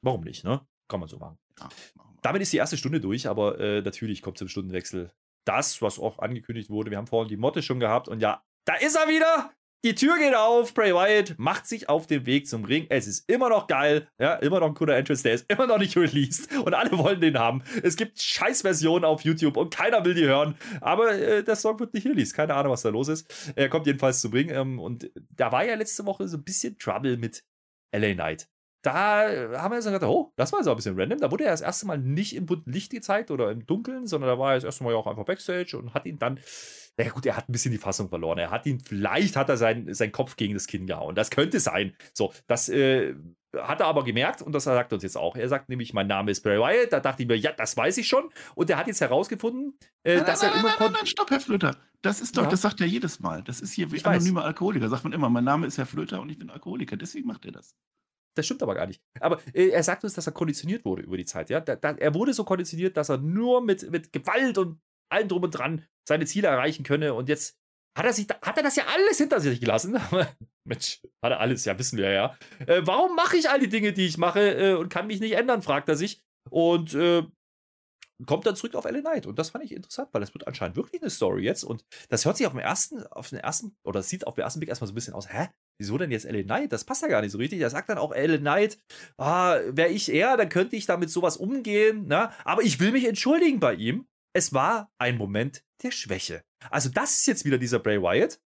Warum nicht, ne? Kann man so machen. Ja, machen Damit ist die erste Stunde durch, aber äh, natürlich kommt zum Stundenwechsel das, was auch angekündigt wurde. Wir haben vorhin die Motte schon gehabt und ja, da ist er wieder. Die Tür geht auf, Bray Wyatt macht sich auf den Weg zum Ring. Es ist immer noch geil, ja, immer noch ein cooler Entrance, der ist immer noch nicht released und alle wollen den haben. Es gibt Scheißversionen auf YouTube und keiner will die hören, aber äh, der Song wird nicht released. Keine Ahnung, was da los ist. Er kommt jedenfalls zum Ring ähm, und da war ja letzte Woche so ein bisschen Trouble mit LA Knight da haben wir jetzt gedacht, oh, das war auch ein bisschen random. Da wurde er das erste Mal nicht im bunten Licht gezeigt oder im Dunkeln, sondern da war er das erste Mal ja auch einfach Backstage und hat ihn dann, naja gut, er hat ein bisschen die Fassung verloren. Er hat ihn, vielleicht hat er seinen, seinen Kopf gegen das Kinn gehauen. Das könnte sein. So, das äh, hat er aber gemerkt und das sagt uns jetzt auch. Er sagt nämlich, mein Name ist Bray Wyatt. Da dachte ich mir, ja, das weiß ich schon. Und er hat jetzt herausgefunden, äh, nein, dass nein, er immer. Nein, nein, nein, stopp, Herr Flöter. Das ist doch, ja. das sagt er jedes Mal. Das ist hier wie anonymer Alkoholiker. Sagt man immer, mein Name ist Herr Flöter und ich bin Alkoholiker. Deswegen macht er das. Das stimmt aber gar nicht. Aber äh, er sagt uns, dass er konditioniert wurde über die Zeit. Ja? Da, da, er wurde so konditioniert, dass er nur mit, mit Gewalt und allem drum und dran seine Ziele erreichen könne. Und jetzt hat er, sich, hat er das ja alles hinter sich gelassen. Mensch, hat er alles, ja, wissen wir ja. Äh, warum mache ich all die Dinge, die ich mache äh, und kann mich nicht ändern, fragt er sich. Und äh, kommt dann zurück auf LA Knight. Und das fand ich interessant, weil das wird anscheinend wirklich eine Story jetzt. Und das hört sich auf den ersten, auf den ersten, oder sieht auf den ersten Blick erstmal so ein bisschen aus, hä? Wieso denn jetzt LA Knight? Das passt ja gar nicht so richtig. Er sagt dann auch LA Knight, ah, wäre ich er, dann könnte ich damit sowas umgehen, ne? Aber ich will mich entschuldigen bei ihm. Es war ein Moment der Schwäche. Also, das ist jetzt wieder dieser Bray Wyatt,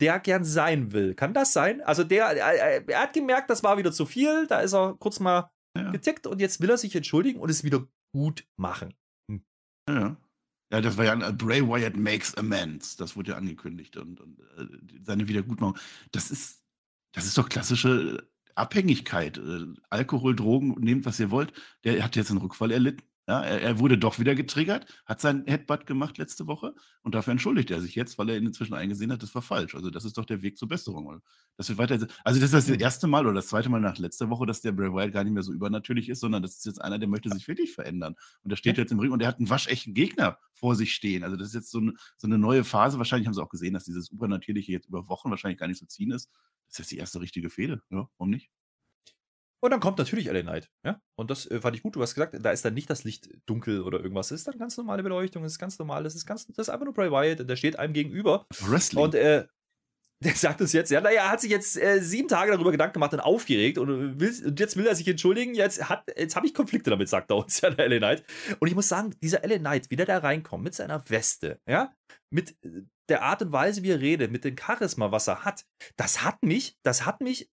der gern sein will. Kann das sein? Also, der, er, er hat gemerkt, das war wieder zu viel. Da ist er kurz mal ja. getickt und jetzt will er sich entschuldigen und es wieder gut machen. Hm. Ja. Ja, das war ja ein Bray Wyatt makes amends. Das wurde ja angekündigt und, und äh, seine Wiedergutmachung. Das ist, das ist doch klassische Abhängigkeit. Äh, Alkohol, Drogen, nehmt was ihr wollt. Der hat jetzt einen Rückfall erlitten. Ja, er, er, wurde doch wieder getriggert, hat seinen Headbutt gemacht letzte Woche und dafür entschuldigt er sich jetzt, weil er inzwischen eingesehen hat, das war falsch. Also das ist doch der Weg zur Besserung. Das wird weiter, also das ist das erste Mal oder das zweite Mal nach letzter Woche, dass der Bray Wyatt gar nicht mehr so übernatürlich ist, sondern das ist jetzt einer, der möchte sich wirklich verändern. Und der steht jetzt im Ring und er hat einen waschechten Gegner vor sich stehen. Also das ist jetzt so eine, so eine neue Phase. Wahrscheinlich haben sie auch gesehen, dass dieses Übernatürliche jetzt über Wochen wahrscheinlich gar nicht so ziehen ist. Das ist jetzt die erste richtige Fehde. Ja, warum nicht? Und dann kommt natürlich LA Knight. Ja? Und das äh, fand ich gut. Du hast gesagt, da ist dann nicht das Licht dunkel oder irgendwas. Es ist dann ganz normale Beleuchtung. Es ist ganz normal. Das ist, ganz, das ist einfach nur Bray Wyatt. Der steht einem gegenüber. Wrestling. Und äh, der sagt uns jetzt, ja, naja, er hat sich jetzt äh, sieben Tage darüber Gedanken gemacht und aufgeregt und, will, und jetzt will er sich entschuldigen. Jetzt, jetzt habe ich Konflikte damit, sagt er uns, ja, der LA Knight. Und ich muss sagen, dieser LA Knight, wie der da reinkommt mit seiner Weste, ja, mit äh, der Art und Weise, wie er redet, mit dem Charisma, was er hat, das hat mich, das hat mich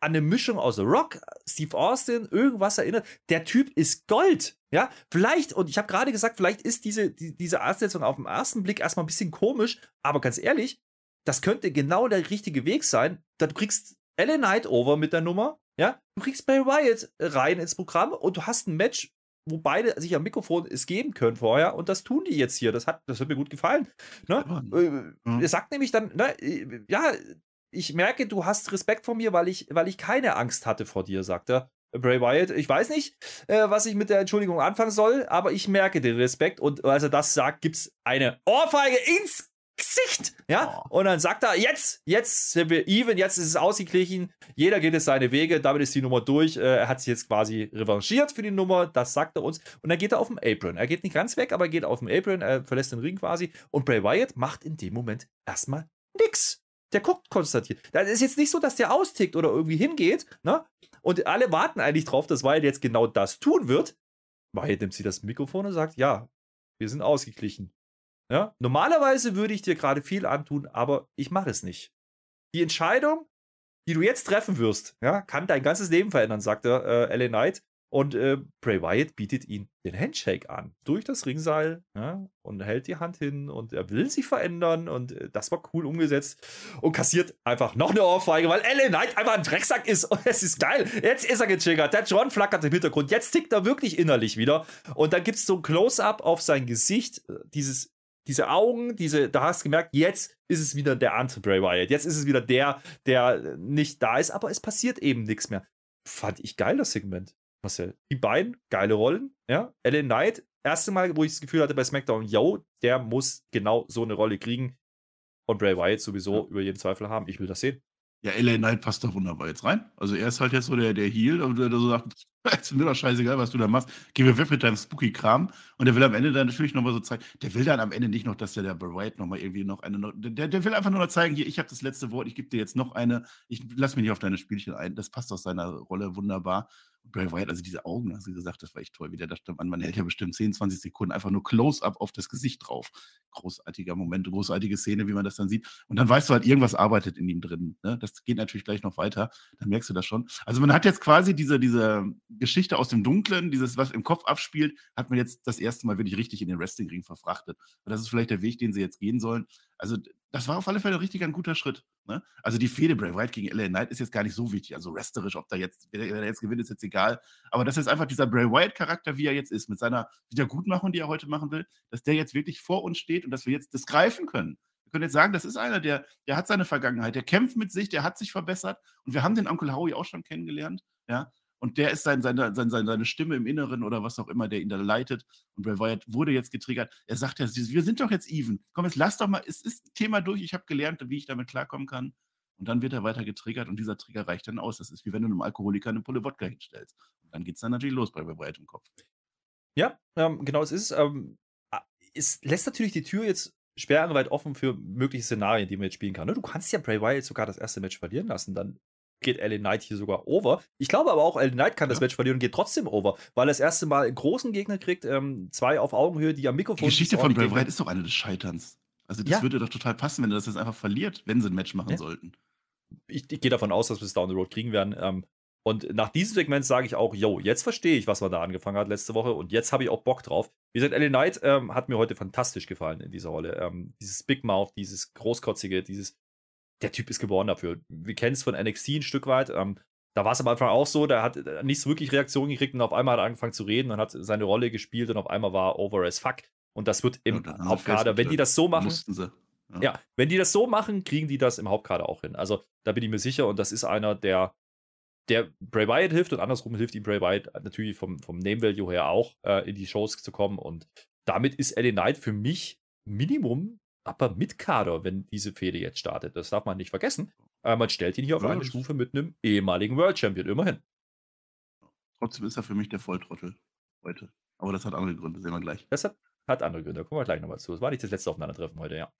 an eine Mischung aus Rock, Steve Austin, irgendwas erinnert. Der Typ ist Gold. Ja, vielleicht, und ich habe gerade gesagt, vielleicht ist diese, die, diese Aussetzung auf den ersten Blick erstmal ein bisschen komisch, aber ganz ehrlich, das könnte genau der richtige Weg sein. Dann kriegst LA Knight over mit der Nummer, ja, du kriegst Bray Wyatt rein ins Programm und du hast ein Match, wo beide sich am Mikrofon es geben können vorher und das tun die jetzt hier. Das hat, das hat mir gut gefallen. Ne? Ja. Er sagt nämlich dann, ne, ja, ich merke, du hast Respekt vor mir, weil ich, weil ich keine Angst hatte vor dir, sagt er. Bray Wyatt, ich weiß nicht, äh, was ich mit der Entschuldigung anfangen soll, aber ich merke den Respekt und als er das sagt, gibt es eine Ohrfeige ins Gesicht. Ja, oh. und dann sagt er, jetzt, jetzt sind wir even, jetzt ist es ausgeglichen, jeder geht jetzt seine Wege, damit ist die Nummer durch. Äh, er hat sich jetzt quasi revanchiert für die Nummer, das sagt er uns. Und dann geht er auf den Apron. Er geht nicht ganz weg, aber er geht auf den Apron, er verlässt den Ring quasi. Und Bray Wyatt macht in dem Moment erstmal nix. Der guckt konstatiert. Das ist jetzt nicht so, dass der austickt oder irgendwie hingeht, ne? Und alle warten eigentlich drauf, dass Wyatt jetzt genau das tun wird. Wyatt nimmt sie das Mikrofon und sagt, ja, wir sind ausgeglichen. Ja? Normalerweise würde ich dir gerade viel antun, aber ich mache es nicht. Die Entscheidung, die du jetzt treffen wirst, ja, kann dein ganzes Leben verändern, sagt er, äh, LA Knight. Und äh, Bray Wyatt bietet ihm den Handshake an, durch das Ringseil, ja, und hält die Hand hin und er will sich verändern und äh, das war cool umgesetzt und kassiert einfach noch eine Ohrfeige, weil LA Knight einfach ein Drecksack ist und es ist geil. Jetzt ist er getriggert, der John flackert im Hintergrund, jetzt tickt er wirklich innerlich wieder und dann gibt es so ein Close-Up auf sein Gesicht, äh, dieses diese Augen, diese, da hast du gemerkt, jetzt ist es wieder der andere Bray Wyatt. Jetzt ist es wieder der, der nicht da ist, aber es passiert eben nichts mehr. Fand ich geil, das Segment, Marcel. Die beiden, geile Rollen, ja. Ellen Knight, erste Mal, wo ich das Gefühl hatte bei SmackDown, yo, der muss genau so eine Rolle kriegen. Und Bray Wyatt sowieso ja. über jeden Zweifel haben. Ich will das sehen. Ja, LA Knight passt da wunderbar jetzt rein. Also er ist halt jetzt so der, der Heal, der, der so sagt, ist mir doch scheißegal, was du da machst. Geh mir weg mit deinem Spooky-Kram. Und der will am Ende dann natürlich nochmal so zeigen, der will dann am Ende nicht noch, dass der, der Bright nochmal irgendwie noch eine, der, der will einfach nur noch zeigen, hier, ich habe das letzte Wort, ich gebe dir jetzt noch eine, ich lass mich nicht auf deine Spielchen ein. Das passt aus seiner Rolle wunderbar. Bray Wyatt, also diese Augen, hast du gesagt, das war echt toll, wie der da stand. Man hält ja bestimmt 10, 20 Sekunden einfach nur Close-up auf das Gesicht drauf. Großartiger Moment, großartige Szene, wie man das dann sieht. Und dann weißt du halt, irgendwas arbeitet in ihm drin. Ne? Das geht natürlich gleich noch weiter. Dann merkst du das schon. Also man hat jetzt quasi diese, diese Geschichte aus dem Dunklen, dieses, was im Kopf abspielt, hat man jetzt das erste Mal wirklich richtig in den Wrestlingring verfrachtet. Und das ist vielleicht der Weg, den sie jetzt gehen sollen. Also das war auf alle Fälle richtig ein guter Schritt. Ne? Also die Fehde Bray Wyatt gegen LA Knight ist jetzt gar nicht so wichtig. Also resterisch, ob da jetzt, wer, wer jetzt gewinnt, ist jetzt egal. Aber das ist einfach dieser Bray Wyatt-Charakter, wie er jetzt ist, mit seiner Wiedergutmachung, die er heute machen will, dass der jetzt wirklich vor uns steht und dass wir jetzt das greifen können. Wir können jetzt sagen, das ist einer, der, der hat seine Vergangenheit, der kämpft mit sich, der hat sich verbessert und wir haben den Uncle Howie auch schon kennengelernt. Ja, und der ist sein, seine, seine, seine Stimme im Inneren oder was auch immer, der ihn da leitet. Und Bray Wyatt wurde jetzt getriggert. Er sagt ja, wir sind doch jetzt even. Komm, jetzt lass doch mal, es ist Thema durch, ich habe gelernt, wie ich damit klarkommen kann. Und dann wird er weiter getriggert und dieser Trigger reicht dann aus. Das ist wie wenn du einem Alkoholiker eine Pulle Wodka hinstellst. Und dann geht es dann natürlich los bei Bray Wyatt im Kopf. Ja, ähm, genau, es ist, ähm, es lässt natürlich die Tür jetzt sperrangelweit offen für mögliche Szenarien, die man jetzt spielen kann. Ne? Du kannst ja Bray Wyatt sogar das erste Match verlieren lassen, dann geht LA Knight hier sogar over. Ich glaube aber auch, LA Knight kann ja. das Match verlieren und geht trotzdem over, weil er das erste Mal einen großen Gegner kriegt, ähm, zwei auf Augenhöhe, die am Mikrofon Die Geschichte von Bray Wyatt ist doch eine des Scheiterns. Also das ja. würde doch total passen, wenn er das jetzt einfach verliert, wenn sie ein Match machen ja. sollten. Ich, ich gehe davon aus, dass wir es down the road kriegen werden. Ähm, und nach diesem Segment sage ich auch, yo, jetzt verstehe ich, was man da angefangen hat letzte Woche und jetzt habe ich auch Bock drauf. Wie gesagt, LA Knight ähm, hat mir heute fantastisch gefallen in dieser Rolle. Ähm, dieses Big Mouth, dieses großkotzige, dieses der Typ ist geboren dafür. Wir kennen es von NXT ein Stück weit. Ähm, da war es am Anfang auch so, der hat äh, nicht so wirklich Reaktionen gekriegt und auf einmal hat er angefangen zu reden und hat seine Rolle gespielt und auf einmal war over as fuck. Und das wird im ja, Hauptkader, wenn die das so machen. Ja. ja. wenn die das so machen, kriegen die das im Hauptkader auch hin. Also da bin ich mir sicher und das ist einer, der, der Bray Wyatt hilft und andersrum hilft ihm Bray Wyatt natürlich vom, vom Name Value her auch äh, in die Shows zu kommen und damit ist Eddie Knight für mich Minimum aber mit Kader, wenn diese Fehde jetzt startet. Das darf man nicht vergessen. Aber man stellt ihn hier auf ja, eine Stufe mit einem ehemaligen World Champion, immerhin. Trotzdem ist er für mich der Volltrottel heute. Aber das hat andere Gründe, sehen wir gleich. Das hat, hat andere Gründe, da kommen wir gleich nochmal zu. Das war nicht das letzte Aufeinandertreffen heute, ja.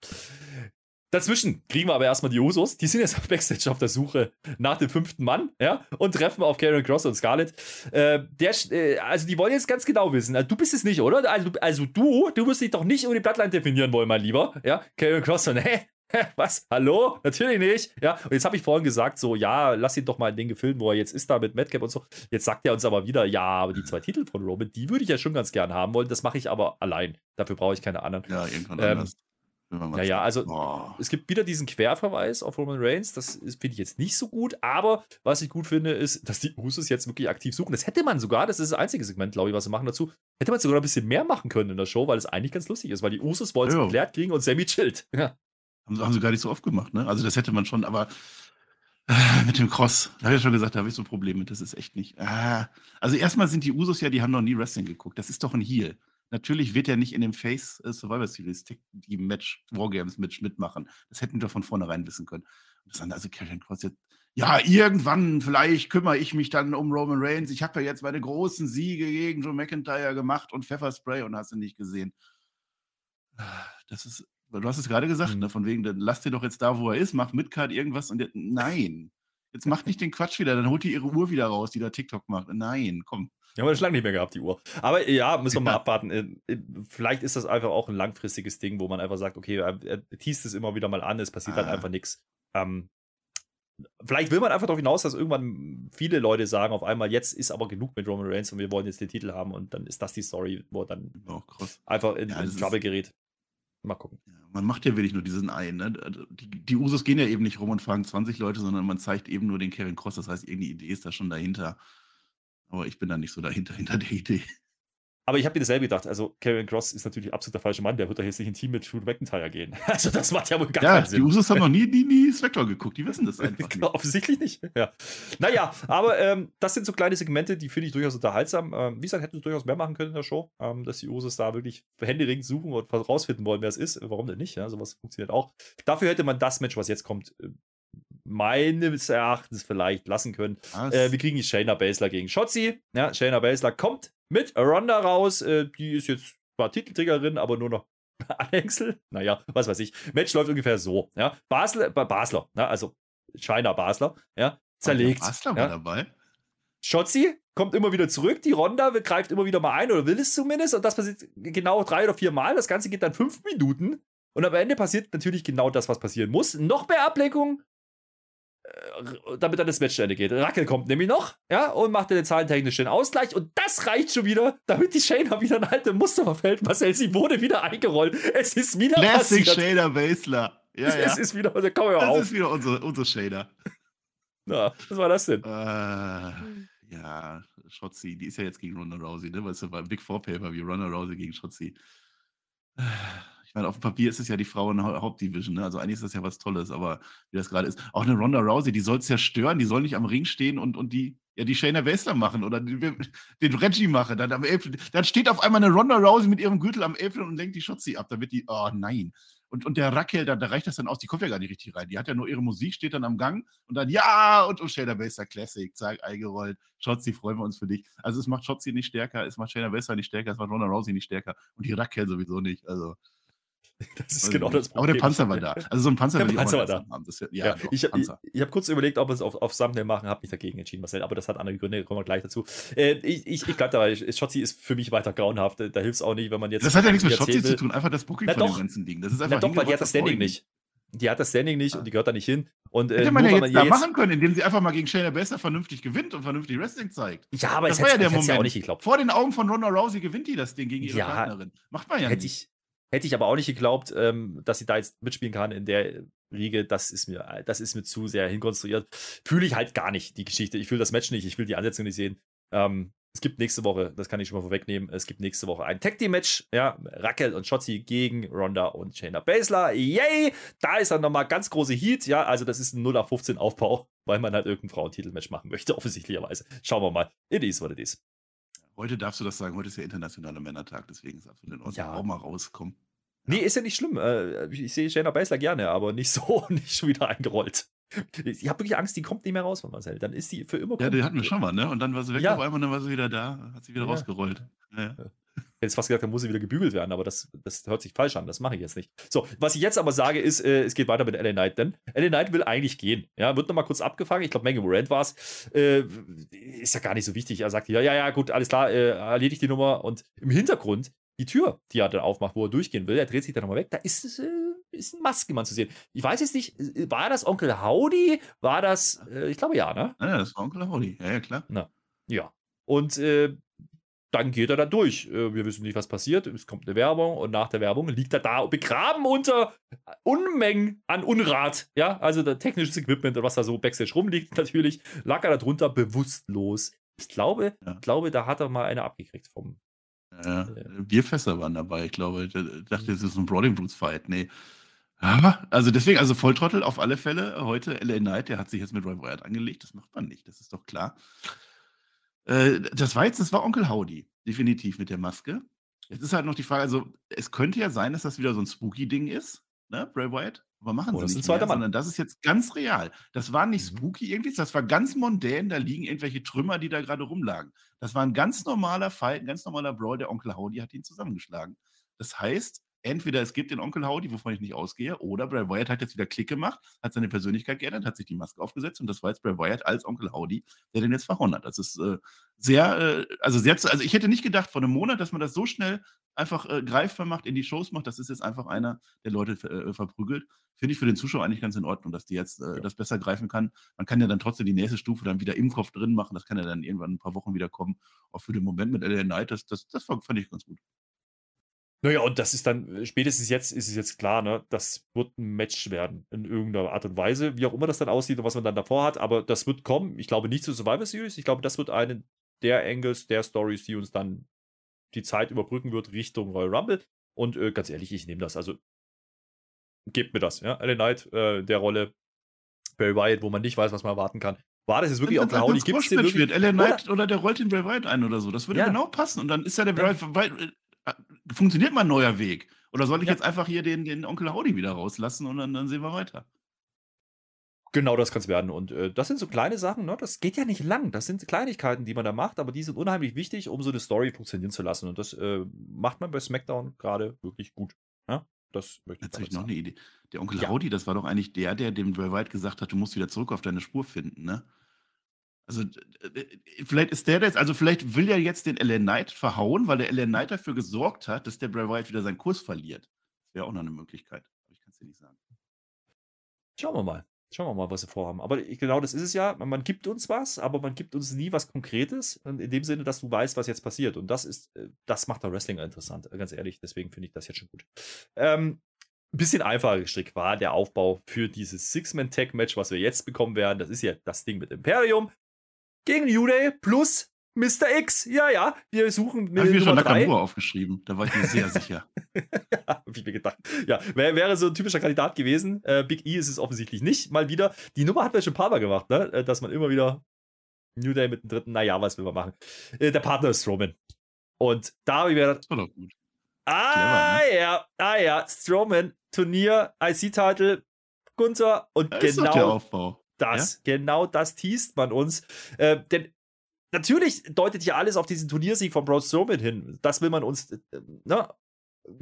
Dazwischen kriegen wir aber erstmal die Usos. Die sind jetzt auf Backstage auf der Suche nach dem fünften Mann, ja, und treffen auf Karen Cross und Scarlett. Äh, der, äh, also die wollen jetzt ganz genau wissen. Also, du bist es nicht, oder? Also, also du, du wirst dich doch nicht über die Bloodline definieren wollen, mein Lieber. Ja, Karen Cross und, hä? Was? Hallo? Natürlich nicht. Ja, und jetzt habe ich vorhin gesagt, so, ja, lass ihn doch mal ein Ding gefilmt, wo er jetzt ist da mit Madcap und so. Jetzt sagt er uns aber wieder, ja, aber die zwei Titel von Roman, die würde ich ja schon ganz gern haben wollen. Das mache ich aber allein. Dafür brauche ich keine anderen. Ja, irgendwann ähm, anders. Naja, also oh. es gibt wieder diesen Querverweis auf Roman Reigns. Das finde ich jetzt nicht so gut. Aber was ich gut finde, ist, dass die Usos jetzt wirklich aktiv suchen. Das hätte man sogar, das ist das einzige Segment, glaube ich, was sie machen dazu, hätte man sogar ein bisschen mehr machen können in der Show, weil es eigentlich ganz lustig ist, weil die Usos wollen es ja. geklärt kriegen und Sammy chillt. Ja. Haben, haben, sie gar nicht so oft gemacht, ne? Also das hätte man schon, aber äh, mit dem Cross, da habe ich ja schon gesagt, da habe ich so Probleme. Das ist echt nicht. Äh. Also erstmal sind die Usos ja, die haben noch nie Wrestling geguckt. Das ist doch ein Heel. Natürlich wird er nicht in dem Face äh, Survivor Series die Match, Wargames Match mitmachen. Das hätten wir von vornherein wissen können. Und das andere, also Karen Cross jetzt, ja, irgendwann, vielleicht kümmere ich mich dann um Roman Reigns. Ich habe ja jetzt meine großen Siege gegen Joe McIntyre gemacht und Pfefferspray und hast du nicht gesehen. Das ist, du hast es gerade gesagt, mhm. ne, von wegen, dann lass dir doch jetzt da, wo er ist, mach Midcard irgendwas und jetzt, nein. Jetzt macht nicht den Quatsch wieder, dann holt die ihre Uhr wieder raus, die da TikTok macht. Nein, komm. Ja, aber das lange nicht mehr gehabt, die Uhr. Aber ja, müssen wir mal abwarten. Äh, äh, vielleicht ist das einfach auch ein langfristiges Ding, wo man einfach sagt, okay, er, er teast es immer wieder mal an, es passiert halt ah. halt einfach nichts. Ähm, vielleicht will man einfach darauf hinaus, dass irgendwann viele Leute sagen, auf einmal, jetzt ist aber genug mit Roman Reigns und wir wollen jetzt den Titel haben und dann ist das die Story, wo er dann oh, einfach in, ja, in Trouble gerät. Mal gucken. Man macht ja wirklich nur diesen einen. Ne? Die, die Usos gehen ja eben nicht rum und fragen 20 Leute, sondern man zeigt eben nur den Kevin Cross. Das heißt, irgendeine Idee ist da schon dahinter. Aber ich bin da nicht so dahinter, hinter der Idee. Aber ich habe mir dasselbe gedacht. Also, Karen Cross ist natürlich absolut der falsche Mann. Der wird doch jetzt nicht ein Team mit Drew McIntyre gehen. Also, das macht ja wohl gar ja, keinen Sinn. Die Usos haben noch nie, nie, nie Spectre geguckt. Die wissen das einfach. nicht. Offensichtlich nicht. Ja. Naja, aber ähm, das sind so kleine Segmente, die finde ich durchaus unterhaltsam. Ähm, wie gesagt, hätten sie durchaus mehr machen können in der Show, ähm, dass die Usos da wirklich händeringend suchen und rausfinden wollen, wer es ist. Warum denn nicht? Ja, sowas funktioniert auch. Dafür hätte man das Match, was jetzt kommt, äh, meines Erachtens vielleicht lassen können. Äh, wir kriegen die Shayna Baszler gegen Shotzi. Ja, Shayna Baszler kommt mit Ronda raus. Äh, die ist jetzt zwar Titelträgerin, aber nur noch Anhängsel. Naja, was weiß ich. Match läuft ungefähr so. Ja, Basler, Basler, ja, also Shayna Basler, ja, zerlegt. Basler war ja. dabei. Shotzi kommt immer wieder zurück, die Ronda greift immer wieder mal ein oder will es zumindest und das passiert genau drei oder vier Mal. Das Ganze geht dann fünf Minuten und am Ende passiert natürlich genau das, was passieren muss. Noch mehr Ablenkung, damit dann das Match zu Ende geht. Rackel kommt nämlich noch, ja, und macht den zahlentechnischen Ausgleich und das reicht schon wieder, damit die Shayna wieder in alte Muster verfällt. Marcel, sie wurde wieder eingerollt. Es ist wieder Classic passiert. Shayna Baszler. Ja, es, ja. es ist wieder, komm mal das auf. ist wieder unsere, unsere Shayna. Na, was war das denn? Äh, ja, Shotzi, die ist ja jetzt gegen Ronda Rousey, ne? Weißt du, bei Big Four Paper wie Ronda Rousey gegen Shotzi. Ich meine, auf dem Papier ist es ja die Frauen Hauptdivision, ne? Also eigentlich ist das ja was Tolles, aber wie das gerade ist. Auch eine Ronda Rousey, die soll es ja stören, die soll nicht am Ring stehen und, und die, ja, die Shayna Baszler machen oder den, den Reggie machen. Dann, am Apron, dann steht auf einmal eine Ronda Rousey mit ihrem Gürtel am Apron und lenkt die Schotzi ab. Da wird die, oh nein. Und, und der Raquel, da, da reicht das dann aus, die kommt ja gar nicht richtig rein. Die hat ja nur ihre Musik, steht dann am Gang und dann, ja, und, und Shayna Baszler Classic, zack, eingerollt. Schotzi, freuen wir uns für dich. Also es macht Schotzi nicht stärker, es macht Shayna Baszler nicht stärker, es macht Ronda Rousey nicht stärker und die Raquel sowieso nicht. Also Das ist also, genau das Problem. Aber der Panzer war da. Also so ein Panzer der Panzer war da. Haben. Das, ja, ja, doch, ich, ich, ich habe kurz überlegt, ob wir es auf, auf Thumbnail machen, habe mich dagegen entschieden, Marcel, aber das hat andere Gründe, kommen wir gleich dazu. Äh, ich ich, ich glaube dabei, Schotzi ist für mich weiter grauenhaft. Da hilft es auch nicht, wenn man jetzt. Das hat ja nichts mit Schotzi zu tun, einfach das Booking Na von doch. dem ganzen Ding. Das ist einfach Na doch, weil die hat das Standing nicht. Die hat das Standing nicht und die gehört da nicht hin. Und, äh, Hätte man ja jetzt da machen können, indem sie einfach mal gegen Shayna Baszler vernünftig gewinnt und vernünftig Wrestling zeigt. Ja, aber das war ja der Moment. Ja auch nicht geglaubt. Vor den Augen von Ronda Rousey gewinnt die das Ding gegen ihre ja, Partnerin. Macht man ja hätte nicht. Hätte ich aber auch nicht geglaubt, ähm, dass sie da jetzt mitspielen kann in der Riege. Das ist mir, das ist mir zu sehr hinkonstruiert. Fühle ich halt gar nicht, die Geschichte. Ich fühle das Match nicht, ich will die Ansetzung nicht sehen. Ähm, es gibt nächste Woche, das kann ich schon mal vorwegnehmen, es gibt nächste Woche ein Tag Team Match, ja, Raquel und Shotzi gegen Ronda und Shayna Baszler. Yay! Da ist dann nochmal ganz große Heat, ja, also das ist ein 0 auf 15 Aufbau, weil man halt irgendein Frauentitelmatch machen möchte, offensichtlicherweise. Schauen wir mal. It is what it is. Heute darfst du das sagen, heute ist ja internationaler Männertag, deswegen ist absolut in Ordnung. Ja. Auch mal rauskommen. Nee, ist ja nicht schlimm. Äh, ich sehe Shayna Baszler gerne, aber nicht so, nicht schon wieder eingerollt. Ich habe wirklich Angst, die kommt nicht mehr raus von Marcel. Dann ist die für immer. Ja, die hatten wir schon mal, ne? Und dann war sie weg ja. auf einmal und dann war sie wieder da, hat sie wieder ja. rausgerollt. Ja, hätte fast gesagt, dann muss sie wieder gebügelt werden, aber das, das hört sich falsch an. Das mache ich jetzt nicht. So, was ich jetzt aber sage, ist, äh, es geht weiter mit LA Knight, denn LA Knight will eigentlich gehen. Ja, wird nochmal kurz abgefangen. Ich glaube, Menge Morant war es. Äh, ist ja gar nicht so wichtig. Er sagt, ja, ja, ja, gut, alles klar, äh, erledigt die Nummer. Und im Hintergrund die Tür, die er dann aufmacht, wo er durchgehen will, er dreht sich dann nochmal weg, da ist, äh, ist ein Maskenmann zu sehen. Ich weiß jetzt nicht, äh, war das Onkel Howdy? War das, äh, ich glaube ja, ne? Ja, das war Onkel Howdy, ja, ja, klar. Na, ja. Und äh, dann geht er da durch. Äh, wir wissen nicht, was passiert. Es kommt eine Werbung und nach der Werbung liegt er da begraben unter Unmengen an Unrat. Ja, also der technisches Equipment und was da so backstage rumliegt, natürlich, lag er da drunter bewusstlos. Ich glaube, ja. ich glaube, da hat er mal eine abgekriegt vom. Ja, äh, Bierfässer waren dabei. Ich glaube, ich dachte, das ist ein Brawling Brutes Fight. Nee. Ja, also deswegen, also Volltrottel auf alle Fälle. Heute LA Knight, der hat sich jetzt mit Roy Wyatt angelegt. Das macht man nicht, das ist doch klar. Äh, das war jetzt, das war Onkel Howdy, definitiv mit der Maske. Jetzt ist halt noch die Frage, also es könnte ja sein, dass das wieder so ein spooky-Ding ist, ne, Bray Wyatt. Aber machen oh, sie nicht mehr, sondern das ist jetzt ganz real. Das war nicht mhm. spooky irgendwie, das war ganz mondän, da liegen irgendwelche Trümmer, die da gerade rumlagen. Das war ein ganz normaler Fight, ein ganz normaler Brawl, der Onkel Howdy hat ihn zusammengeschlagen. Das heißt, entweder es gibt den Onkel Howdy, wovon ich nicht ausgehe, oder Bray Wyatt hat jetzt wieder Klick gemacht, hat seine Persönlichkeit geändert, hat sich die Maske aufgesetzt und das war jetzt Bray Wyatt als Onkel Howdy, der den jetzt verhauen hat. Das ist äh, sehr, äh, also sehr, also ich hätte nicht gedacht vor einem Monat, dass man das so schnell einfach äh, greifbar macht, in die Shows macht. Das ist jetzt einfach einer, der Leute äh, verprügelt. Finde ich für den Zuschauer eigentlich ganz in Ordnung, dass die jetzt äh, ja. das besser greifen kann. Man kann ja dann trotzdem die nächste Stufe dann wieder im Kopf drin machen. Das kann ja dann irgendwann ein paar Wochen wieder kommen. Auch für den Moment mit LA Knight, das, das, das fand ich ganz gut. Naja, und das ist dann, äh, spätestens jetzt ist es jetzt klar, ne, das wird ein Match werden, in irgendeiner Art und Weise, wie auch immer das dann aussieht und was man dann davor hat, aber das wird kommen. Ich glaube nicht zu Survivor Series, ich glaube, das wird eine der Angles, der Stories, die uns dann die Zeit überbrücken wird Richtung Royal Rumble. Und äh, ganz ehrlich, ich nehme das. Also, gebt mir das, ja. Ellen Knight, äh, der Rolle, Barry Wyatt, wo man nicht weiß, was man erwarten kann. War das jetzt wirklich auch Howdy? Gibt es den wirklich? Wird. Ellen Knight oder, oder der rollt den Barry Wyatt ein oder so. Das würde ja. genau passen. Und dann ist ja der Barry Wyatt funktioniert mal ein neuer Weg? Oder soll ich ja. jetzt einfach hier den, den Onkel Howdy wieder rauslassen und dann, dann sehen wir weiter? Genau, das kann es werden. Und äh, das sind so kleine Sachen, ne? das geht ja nicht lang. Das sind Kleinigkeiten, die man da macht, aber die sind unheimlich wichtig, um so eine Story funktionieren zu lassen. Und das äh, macht man bei SmackDown gerade wirklich gut. Ja? Das möchte ich Jetzt noch eine Idee. Der Onkel ja. Howdy, das war doch eigentlich der, der dem Bray Wyatt gesagt hat, du musst wieder zurück auf deine Spur finden, ne? Also, vielleicht ist der das, also vielleicht will er jetzt den LA Knight verhauen, weil der LA Knight dafür gesorgt hat, dass der Bray Wyatt wieder seinen Kurs verliert. Das wäre auch noch eine Möglichkeit. Aber ich kann es dir nicht sagen. Schauen wir mal. Schauen wir mal, was sie vorhaben. Aber genau das ist es ja. Man gibt uns was, aber man gibt uns nie was Konkretes. In dem Sinne, dass du weißt, was jetzt passiert. Und das ist, äh, das macht der Wrestling interessant, ganz ehrlich. Deswegen finde ich das jetzt schon gut. Ähm, ein bisschen einfacher gestrickt war der Aufbau für dieses Six-Man-Tag-Match, was wir jetzt bekommen werden. Das ist ja das Ding mit Imperium gegen New Day plus Mr. X. Ja, ja, wir suchen mir Hab ich schon Nakamura aufgeschrieben, da war ich mir sehr sicher. ja, hab ich mir gedacht. Ja, wäre wär so ein typischer Kandidat gewesen. Äh, Big E ist es offensichtlich nicht. Mal wieder. Die Nummer hat man schon ein paar Mal gemacht, ne? Äh, dass man immer wieder New Day mit dem dritten, naja, was will man machen? Äh, der Partner ist Strowman. Und da habe ich mir gedacht, das war doch gut. Ah, Clever, ne? ja, ah, ja, Strowman, Turnier, IC-Title, Gunther und das genau das, ja? genau das teast man uns. Äh, denn natürlich deutet ja alles auf diesen Turniersieg von Braun Strowman hin. Das will man uns äh, ne,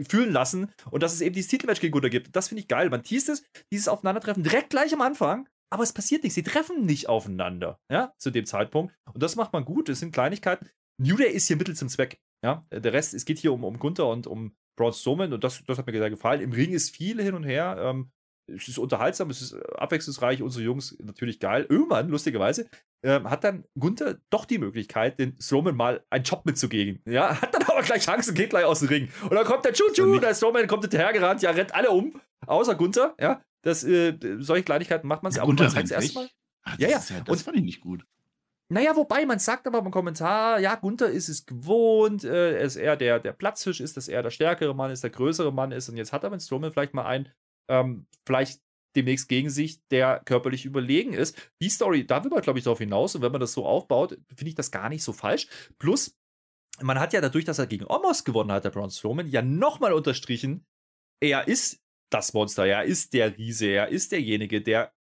fühlen lassen. Und dass es eben dieses Titelmatch gegen Gunther gibt. Das finde ich geil. Man teast es, dieses Aufeinandertreffen direkt gleich am Anfang. Aber es passiert nichts. Sie treffen nicht aufeinander. Ja, zu dem Zeitpunkt. Und das macht man gut. Das sind Kleinigkeiten. New Day ist hier Mittel zum Zweck. Ja, der Rest, es geht hier um, um Gunther und um Braun Strowman. Und das, das hat mir sehr gefallen. Im Ring ist viel hin und her. Ähm, es ist unterhaltsam, es ist äh, abwechslungsreich, unsere Jungs natürlich geil. Irgendwann, lustigerweise, ähm, hat dann Gunther doch die Möglichkeit, den Strowman mal einen Job mitzugeben. Ja, hat dann aber gleich Angst und geht gleich aus dem Ring. Und dann kommt der Chuchu, der Strowman kommt hinterhergerannt, ja, rennt alle um, außer Gunther, ja. Das, äh, solche Kleinigkeiten macht man sich ja, aber Gunther rennt erste Mal. Ach, ja, ja. ja. Das und, fand ich nicht gut. Naja, wobei, man sagt aber im Kommentar, ja, Gunther ist es gewohnt, äh, er ist eher der, der Platzfisch ist, dass er der stärkere Mann ist, der größere Mann ist. Und jetzt hat er mit Strowman vielleicht mal einen, ähm, vielleicht demnächst gegen sich, der körperlich überlegen ist. Die Story, da will man, glaube ich, darauf hinaus. Und wenn man das so aufbaut, finde ich das gar nicht so falsch. Plus, man hat ja dadurch, dass er gegen Omos gewonnen hat, der Braun Strowman, ja nochmal unterstrichen, er ist das Monster, er ist der Riese, er ist derjenige, der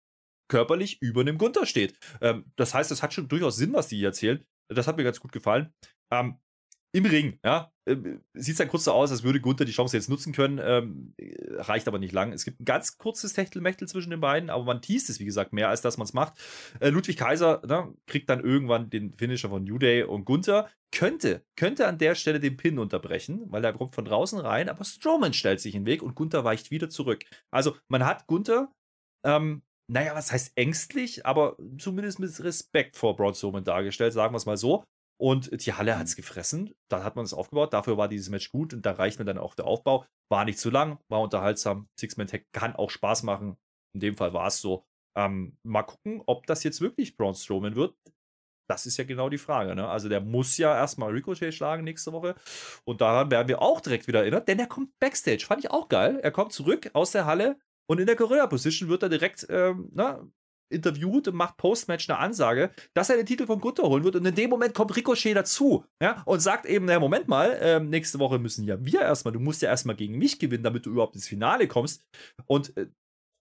körperlich über einem Gunther steht. Ähm, das heißt, das hat schon durchaus Sinn, was die hier erzählen. Das hat mir ganz gut gefallen. Ähm, im Ring, ja. Ähm, Sieht dann kurz so aus, als würde Gunther die Chance jetzt nutzen können. Ähm, reicht aber nicht lang. Es gibt ein ganz kurzes Techtelmechtel zwischen den beiden, aber man teast es, wie gesagt, mehr, als dass man es macht. Äh, Ludwig Kaiser ne, kriegt dann irgendwann den Finisher von New Day und Gunther könnte, könnte an der Stelle den Pin unterbrechen, weil er kommt von draußen rein, aber Strowman stellt sich in den Weg und Gunther weicht wieder zurück. Also man hat Gunther ähm, naja, was heißt ängstlich, aber zumindest mit Respekt vor Braun Strowman dargestellt, sagen wir es mal so. Und die Halle hat es gefressen. Da hat man es aufgebaut. Dafür war dieses Match gut und da reicht mir dann auch der Aufbau. War nicht zu lang, war unterhaltsam. Six-Man-Tag kann auch Spaß machen. In dem Fall war es so. Ähm, mal gucken, ob das jetzt wirklich Braun Strowman wird. Das ist ja genau die Frage. Ne? Also der muss ja erstmal Ricochet schlagen nächste Woche. Und daran werden wir auch direkt wieder erinnert, denn er kommt backstage. Fand ich auch geil. Er kommt zurück aus der Halle und in der Gorilla-Position wird er direkt ähm, na, interviewt und macht Postmatch eine Ansage, dass er den Titel von Gunther holen wird. Und in dem Moment kommt Ricochet dazu ja, und sagt eben, naja, Moment mal, ähm, nächste Woche müssen ja wir erstmal, du musst ja erstmal gegen mich gewinnen, damit du überhaupt ins Finale kommst. Und äh,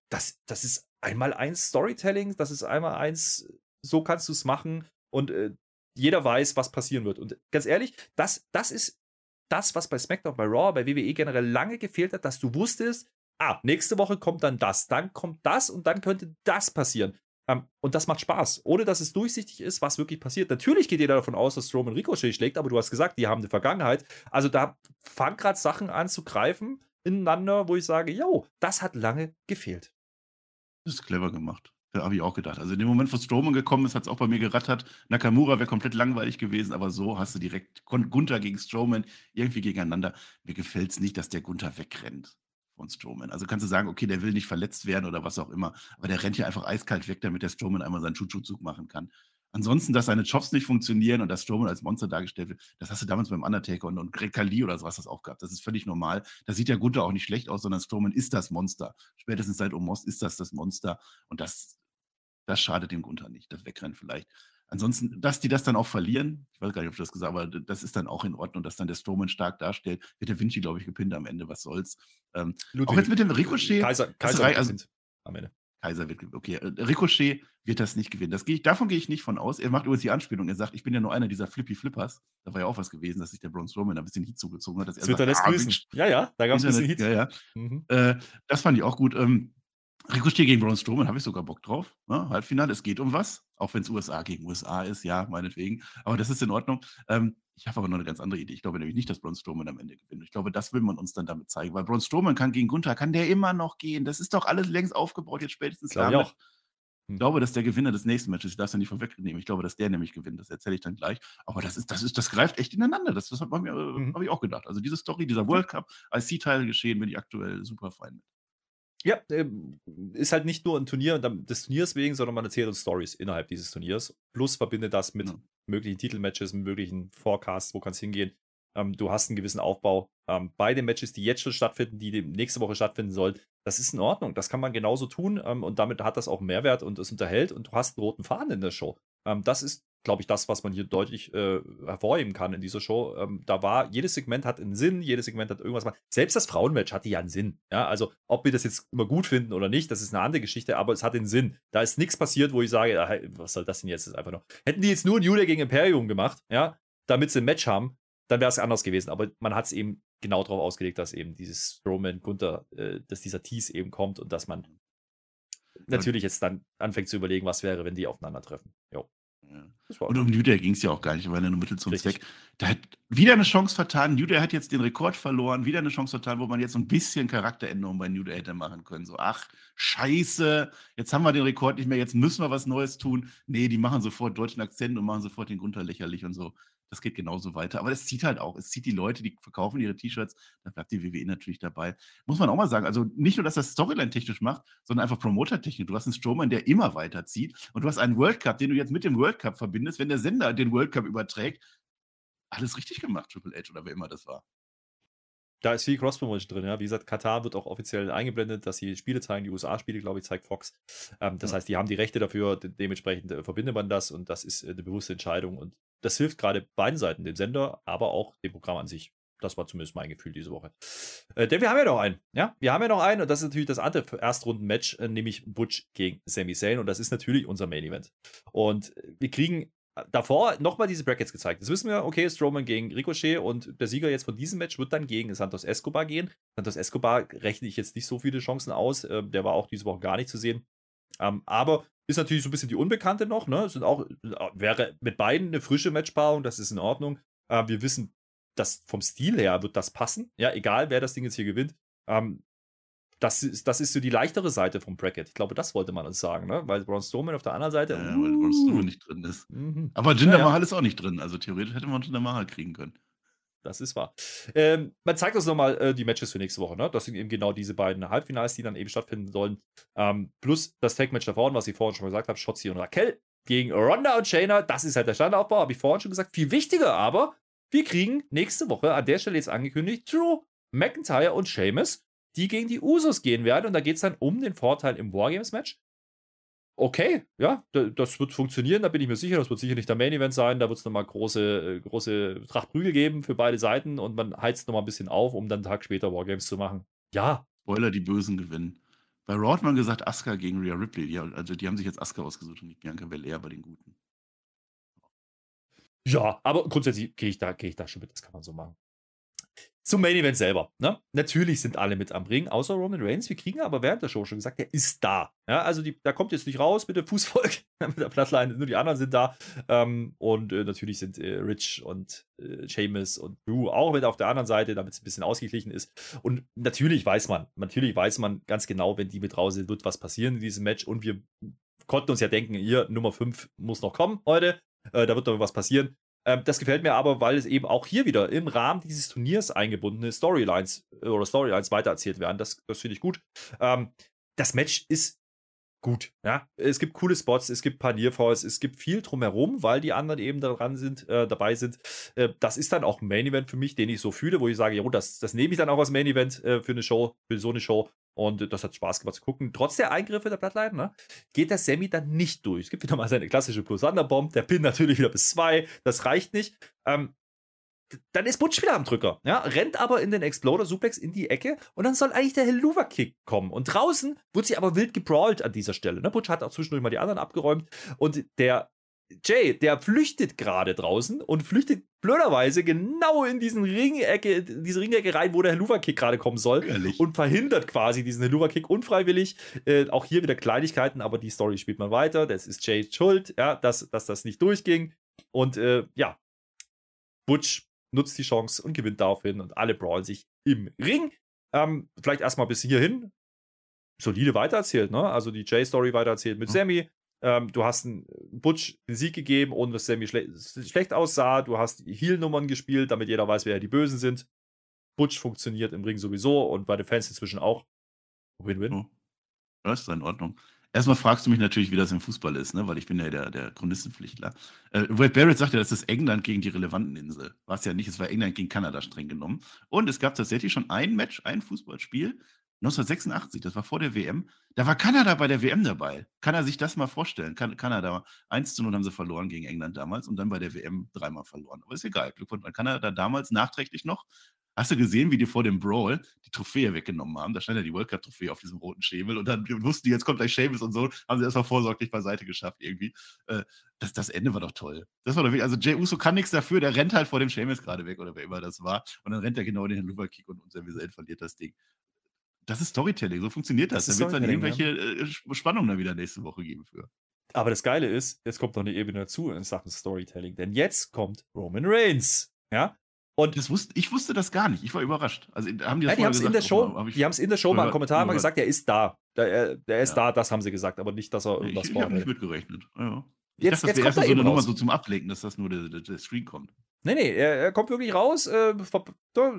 das, das ist einmal eins Storytelling, das ist einmal eins, so kannst du es machen und äh, jeder weiß, was passieren wird. Und ganz ehrlich, das, das ist das, was bei SmackDown, bei Raw, bei WWE generell lange gefehlt hat, dass du wusstest, ah, nächste Woche kommt dann das, dann kommt das und dann könnte das passieren. Um, ähm, und das macht Spaß, ohne dass es durchsichtig ist, was wirklich passiert. Natürlich geht jeder davon aus, dass Strowman Ricochet schlägt, aber du hast gesagt, die haben eine Vergangenheit. Also da fangen gerade Sachen an zu greifen ineinander, wo ich sage, yo, das hat lange gefehlt. Das ist clever gemacht. Da habe ich auch gedacht. Also in dem Moment, wo Strowman gekommen ist, hat es auch bei mir gerattert. Nakamura wäre komplett langweilig gewesen, aber so hast du direkt Gunther gegen Strowman irgendwie gegeneinander. Mir gefällt es nicht, dass der Gunther wegrennt von Strowman. Also kannst du sagen, okay, der will nicht verletzt werden oder was auch immer, aber der rennt hier einfach eiskalt weg, damit der Strowman einmal seinen Chuchu-Zug machen kann. Ansonsten, dass seine Jobs nicht funktionieren und dass Strowman als Monster dargestellt wird, das hast du damals beim Undertaker und, und Greg Khali oder sowas das auch gehabt. Das ist völlig normal. Da sieht der Gunther auch nicht schlecht aus, sondern Strowman ist das Monster. Spätestens seit Omos ist das das Monster und das, das schadet dem Gunther nicht, das Wegrennen vielleicht. Ansonsten, dass die das dann auch verlieren, ich weiß gar nicht, ob ich das gesagt habe, aber das ist dann auch in Ordnung, dass dann der Strowman stark darstellt. Wird der Vinci, glaube ich, gepinnt am Ende, was soll's. Ähm, auch jetzt mit dem Ricochet. Kaiser, Kaiser rei- also, am Ende. Kaiser wird, okay, äh, Ricochet wird das nicht gewinnen. Das gehe ich, davon gehe ich nicht von aus. Er macht übrigens die Anspielung. Er sagt, ich bin ja nur einer dieser Flippy Flippers. Da war ja auch was gewesen, dass sich der Braun Strowman ein bisschen Heat zugezogen hat. Dass er Twitter lässt ah, grüßen. Ja, ja, da gab es ein bisschen Heat. Ja, ja. Mhm. Äh, das fand ich auch gut. Ähm, Ricochet gegen Braun Strowman habe ich sogar Bock drauf. Ne? Halbfinale, es geht um was. Auch wenn es USA gegen USA ist, ja, meinetwegen. Aber das ist in Ordnung. Ähm, ich habe aber noch eine ganz andere Idee. Ich glaube nämlich nicht, dass Braun Strowman am Ende gewinnt. Ich glaube, das will man uns dann damit zeigen. Weil Braun Strowman kann gegen Gunther, kann der immer noch gehen. Das ist doch alles längst aufgebaut, jetzt spätestens glaube damit. Ich, auch. ich hm. glaube, dass der Gewinner des nächsten Matches, ich darf es ja nicht vorwegnehmen, ich glaube, dass der nämlich gewinnt. Das erzähle ich dann gleich. Aber das ist, das ist, das greift echt ineinander. Das, das habe mhm. hab ich auch gedacht. Also diese Story, dieser World Cup, IC-Teil geschehen, bin ich aktuell super fein mit. Ja, ähm, ist halt nicht nur ein Turnier des Turniers wegen, sondern man erzählt uns Stories innerhalb dieses Turniers. Plus verbindet das mit ja. möglichen Titelmatches, mit möglichen Forecasts, wo kann es hingehen. Ähm, du hast einen gewissen Aufbau. Ähm, bei den Matches, die jetzt schon stattfinden, die nächste Woche stattfinden sollen, das ist in Ordnung. Das kann man genauso tun ähm, und damit hat das auch einen Mehrwert und es unterhält und du hast einen roten Faden in der Show. Ähm, das ist glaube ich, das, was man hier deutlich äh, hervorheben kann in dieser Show. Ähm, da war, jedes Segment hat einen Sinn, jedes Segment hat irgendwas. Selbst das Frauenmatch hatte ja einen Sinn. Ja, also, ob wir das jetzt immer gut finden oder nicht, das ist eine andere Geschichte, aber es hat den Sinn. Da ist nichts passiert, wo ich sage, ach, was soll das denn jetzt? Das ist einfach noch. Hätten die jetzt nur ein Julia gegen Imperium gemacht, ja, damit sie ein Match haben, dann wäre es anders gewesen. Aber man hat es eben genau darauf ausgelegt, dass eben dieses Roman Gunther, äh, dass dieser Tease eben kommt und dass man natürlich jetzt dann anfängt zu überlegen, was wäre, wenn die aufeinandertreffen. Jo. Ja. Und um New Day ging es ja auch gar nicht, war ja nur Mittel zum Richtig. Zweck. Da hat wieder eine Chance vertan. New Day hat jetzt den Rekord verloren, wieder eine Chance vertan, wo man jetzt so ein bisschen Charakteränderung bei New Day hätte machen können. So, ach, scheiße, jetzt haben wir den Rekord nicht mehr, jetzt müssen wir was Neues tun. Nee, die machen sofort deutschen Akzent und machen sofort den Grund lächerlich und so. Das geht genauso weiter. Aber es zieht halt auch. Es zieht die Leute, die verkaufen ihre T-Shirts. Da bleibt die WWE natürlich dabei. Muss man auch mal sagen. Also nicht nur, dass das Storyline technisch macht, sondern einfach Promoter-technisch. Du hast einen Strowman, der immer weiterzieht. Und du hast einen World Cup, den du jetzt mit dem World Cup verbindest, wenn der Sender den World Cup überträgt. Alles richtig gemacht, Triple H oder wer immer das war. Da ist viel Cross-Promotion drin, ja. Wie gesagt, Katar wird auch offiziell eingeblendet, dass sie Spiele zeigen, die USA-Spiele, glaube ich, zeigt Fox. Ähm, das ja. heißt, die haben die Rechte dafür, de dementsprechend äh, verbindet man das und das ist äh, eine bewusste Entscheidung. Und das hilft gerade beiden Seiten, dem Sender, aber auch dem Programm an sich. Das war zumindest mein Gefühl diese Woche. Äh, denn wir haben ja noch einen, ja. Wir haben ja noch einen und das ist natürlich das andere Erstrunden-Match, äh, nämlich Butch gegen Sami Zayn und das ist natürlich unser Main-Event. Und wir kriegen davor nochmal diese Brackets gezeigt. Jetzt wissen wir, okay, Strowman gegen Ricochet und der Sieger jetzt von diesem Match wird dann gegen Santos Escobar gehen. Santos Escobar rechne ich jetzt nicht so viele Chancen aus. Äh, der war auch diese Woche gar nicht zu sehen. Ähm, aber ist natürlich so ein bisschen die Unbekannte noch. Ne? Sind auch, wäre mit beiden eine frische Matchpaarung, das ist in Ordnung. Äh, wir wissen, dass vom Stil her wird das passen. Ja, egal wer das Ding jetzt hier gewinnt. Das ist, das ist so die leichtere Seite vom Bracket. Ich glaube, das wollte man uns sagen, ne? Weil Braun Strowman auf der anderen Seite. Ja, weil Braun Strowman nicht drin ist. Mhm. Aber Jinder ja, Mahal ist auch nicht drin. Also theoretisch hätte man Jinder Mahal kriegen können. Das ist wahr. Ähm, man zeigt uns nochmal äh, die Matches für nächste Woche. Ne? Das sind eben genau diese beiden Halbfinals, die dann eben stattfinden sollen. Ähm, plus das Tag-Match da vorne, was ich vorhin schon gesagt habe: Shotzi und Raquel gegen Ronda und Shayna. Das ist halt der Standaufbau, habe ich vorhin schon gesagt. Viel wichtiger aber, wir kriegen nächste Woche an der Stelle jetzt angekündigt Drew McIntyre und Sheamus, die gegen die Usos gehen werden. Und da geht es dann um den Vorteil im Wargames-Match okay, ja, das wird funktionieren, da bin ich mir sicher. Das wird sicher nicht der Main Event sein. Da wird es nochmal große, äh, große Tracht Prügel geben für beide Seiten und man heizt nochmal ein bisschen auf, um dann einen Tag später Wargames zu machen. Ja. Spoiler, die Bösen gewinnen. Bei Raw hat man gesagt, Asuka gegen Rhea Ripley. Die, also die haben sich jetzt Asuka ausgesucht und nicht Bianca Belair bei den Guten. Ja, aber grundsätzlich gehe ich, da, geh ich da schon mit, das kann man so machen. Zum Main Event selber. Ne? Natürlich sind alle mit am Ring, außer Roman Reigns. Wir kriegen aber während der Show schon gesagt, er ist da. Ja, also die, da kommt jetzt nicht raus mit dem Fußvolk, mit der Plattline, nur die anderen sind da. Ähm, und äh, natürlich sind äh, Rich und äh, Seamus und Drew auch mit auf der anderen Seite, damit es ein bisschen ausgeglichen ist. Und natürlich weiß man, natürlich weiß man ganz genau, wenn die mit raus sind, wird was passieren in diesem Match. Und wir konnten uns ja denken, hier, Nummer 5 muss noch kommen heute. Äh, da wird doch was passieren. Ähm, das gefällt mir aber, weil es eben auch hier wieder im Rahmen dieses Turniers eingebundene Storylines äh, oder Storylines weitererzählt werden. Das, das finde ich gut. Ähm, das Match ist gut. Ja? Es gibt coole Spots, es gibt Panierfalls, es gibt viel drumherum, weil die anderen eben daran sind, äh, dabei sind. Äh, das ist dann auch ein Main Event für mich, den ich so fühle, wo ich sage, jo, das, das nehme ich dann auch als Main Event äh, für eine Show, für so eine Show. Und das hat Spaß gemacht zu gucken. Trotz der Eingriffe der Bloodline ne, geht der Sammy dann nicht durch. Es gibt wieder mal seine klassische Plus Bomb. Der Pin natürlich wieder bis zwei. Das reicht nicht. Ähm, dann ist Butch wieder am Drücker, ja, rennt aber in den Exploder Suplex in die Ecke und dann soll eigentlich der Helluva Kick kommen. Und draußen wird sie aber wild gebrawlt an dieser Stelle. Ne? Butch hat auch zwischendurch mal die anderen abgeräumt und der Jay, der flüchtet gerade draußen und flüchtet blöderweise genau in diesen Ringecke, diese Ringecke rein, wo der Helluva-Kick gerade kommen soll. Ehrlich? Und verhindert quasi diesen Helluva-Kick unfreiwillig. Äh, auch hier wieder Kleinigkeiten, aber die Story spielt man weiter. Das ist Jay schuld, ja, dass, dass das nicht durchging. Und äh, ja, Butch nutzt die Chance und gewinnt daraufhin und alle brawlen sich im Ring. Ähm, vielleicht erstmal bis hierhin. Solide weitererzählt, ne? Also die Jay-Story weitererzählt mit mhm. Sammy. Ähm, du hast einen Butch den Sieg gegeben, ohne dass Sammy schle schlecht aussah. Du hast Heal-Nummern gespielt, damit jeder weiß, wer die Bösen sind. Butch funktioniert im Ring sowieso und bei den Fans inzwischen auch. Win-win. Oh. Das ist in Ordnung. Erstmal fragst du mich natürlich, wie das im Fußball ist, ne? weil ich bin ja der, der Chronistenpflichtler. Äh, Wade Barrett sagte, das ist England gegen die relevanten Insel. War es ja nicht, es war England gegen Kanada streng genommen. Und es gab tatsächlich schon ein Match, ein Fußballspiel, 1986, das war vor der WM. Da war Kanada bei der WM dabei. Kann er sich das mal vorstellen? Kan Kanada 1 zu 0 haben sie verloren gegen England damals und dann bei der WM dreimal verloren. Aber ist egal. Glückwunsch an Kanada damals nachträglich noch. Hast du gesehen, wie die vor dem Brawl die Trophäe weggenommen haben? Da stand ja die World Cup-Trophäe auf diesem roten Schemel und dann wussten die, jetzt kommt gleich Seamus und so, haben sie erstmal vorsorglich beiseite geschafft irgendwie. Äh, das, das Ende war doch toll. Das war doch wirklich, also Jay Uso kann nichts dafür, der rennt halt vor dem Seamus gerade weg oder wer immer das war. Und dann rennt er genau in den Luva-Kick und unser Visuell verliert das Ding. Das ist Storytelling, so funktioniert das. das da wird es dann irgendwelche ja. Äh, Spannungen dann wieder nächste Woche geben für. Aber das Geile ist, jetzt kommt noch eine Ebene dazu in Sachen Storytelling, denn jetzt kommt Roman Reigns. Ja, und wusste, ich wusste das gar nicht. Ich war überrascht. Also haben die das ja, die haben es in der Show, hab die haben es in der Show mal im Kommentar mal gesagt, er ist da. Der, der ist ja. da, das haben sie gesagt, aber nicht, dass er irgendwas ich, ich habe nicht mitgerechnet. Ja. Ich jetzt, dachte, das jetzt kommt er so eine Nummer so zum Ablenken, dass das nur der, der, der Screen kommt. Nee, nee, er, er kommt wirklich raus. Äh,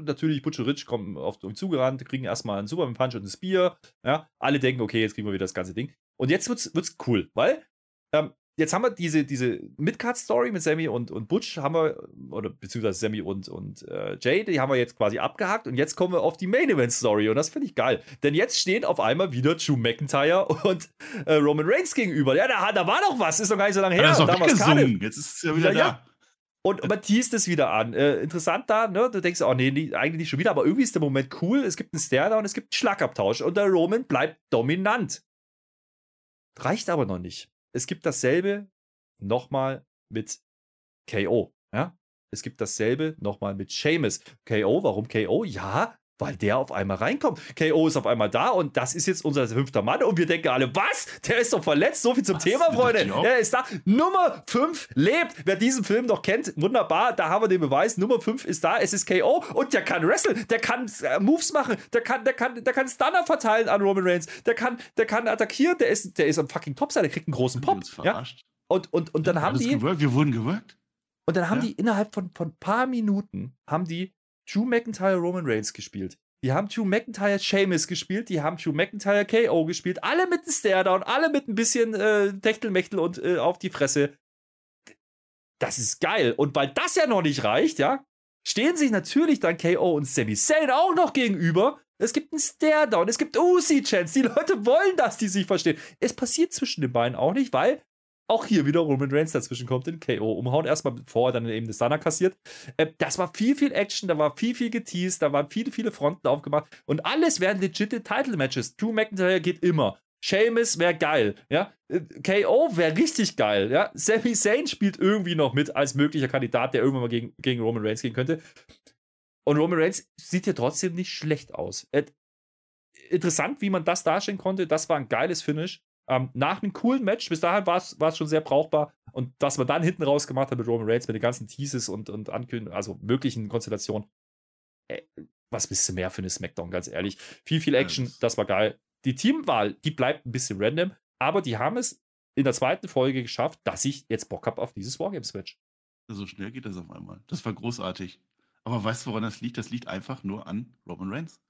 natürlich, Butcher Rich kommen auf ihn zugerannt, kriegen erstmal einen Superman Punch und ein Spear. Ja, alle denken, okay, jetzt kriegen wir wieder das ganze Ding. Und jetzt wird's, wird's cool, weil ähm, jetzt haben wir diese, diese Midcard-Story mit Sammy und, und Butch, haben wir, oder beziehungsweise Sammy und, und äh, Jay, die haben wir jetzt quasi abgehakt und jetzt kommen wir auf die Main-Event-Story und das finde ich geil. Denn jetzt stehen auf einmal wieder Drew McIntyre und äh, Roman Reigns gegenüber. Ja, da, da war doch was, ist doch gar nicht so lange her. Ja, ist jetzt ist es ja wieder ja, da. Ja. Und man teast es wieder an. Äh, interessant da, ne? Du denkst, oh nee, nee, eigentlich nicht schon wieder, aber irgendwie ist der Moment cool. Es gibt einen und es gibt einen Schlagabtausch und der Roman bleibt dominant. Reicht aber noch nicht es gibt dasselbe nochmal mit KO. Ja? Es gibt dasselbe nochmal mit Seamus. KO, warum KO? Ja, weil der auf einmal reinkommt. KO ist auf einmal da und das ist jetzt unser fünfter Mann und wir denken alle, was? Der ist doch verletzt. So viel zum was? Thema, Freunde. Er ist da. Nummer 5 lebt. Wer diesen Film noch kennt, wunderbar. Da haben wir den Beweis. Nummer 5 ist da. Es ist KO und der kann wresteln. Der kann äh, Moves machen. Der kann, der kann, der kann Stunner verteilen an Roman Reigns. Der kann, der kann attackieren. Der ist, der ist am fucking Topside. Der kriegt einen großen Pop. Ja? Und, und, und dann ja, haben die. Gewirkt. Wir wurden gewirkt. Und dann haben ja. die innerhalb von ein paar Minuten haben die Drew McIntyre Roman Reigns gespielt. Die haben Drew McIntyre Sheamus gespielt, die haben Drew McIntyre KO gespielt, alle mit einem Stare-Down, alle mit ein bisschen äh, Techtelmechtel und äh, auf die Fresse. Das ist geil. Und weil das ja noch nicht reicht, ja, stehen sich natürlich dann KO und Sami Zayn auch noch gegenüber. Es gibt einen Stare-Down, es gibt Uzi-Chance. Die Leute wollen, dass die sich verstehen. Es passiert zwischen den beiden auch nicht, weil auch hier wieder Roman Reigns dazwischen kommt, den KO umhauen. Erstmal bevor er dann eben das Stunner kassiert. Äh, das war viel, viel Action, da war viel, viel geteased, da waren viele, viele Fronten aufgemacht. Und alles wären legitime Title-Matches. Drew McIntyre geht immer. Sheamus wäre geil, ja. Äh, KO wäre richtig geil, ja. Sami Zayn spielt irgendwie noch mit als möglicher Kandidat, der irgendwann mal gegen, gegen Roman Reigns gehen könnte. Und Roman Reigns sieht hier trotzdem nicht schlecht aus. Äh, interessant, wie man das darstellen konnte. Das war ein geiles Finish. Ähm, nach einem coolen Match, bis dahin war es schon sehr brauchbar. Und was man dann hinten raus gemacht hat mit Roman Reigns, mit den ganzen Teases und, und Ankündigungen, also möglichen Konstellationen, äh, was bist du mehr für eine Smackdown, ganz ehrlich. Viel, viel Action, das war geil. Die Teamwahl, die bleibt ein bisschen random, aber die haben es in der zweiten Folge geschafft, dass ich jetzt Bock habe auf dieses Wargames-Match. So schnell geht das auf einmal. Das war großartig. Aber weißt du, woran das liegt? Das liegt einfach nur an Roman Reigns.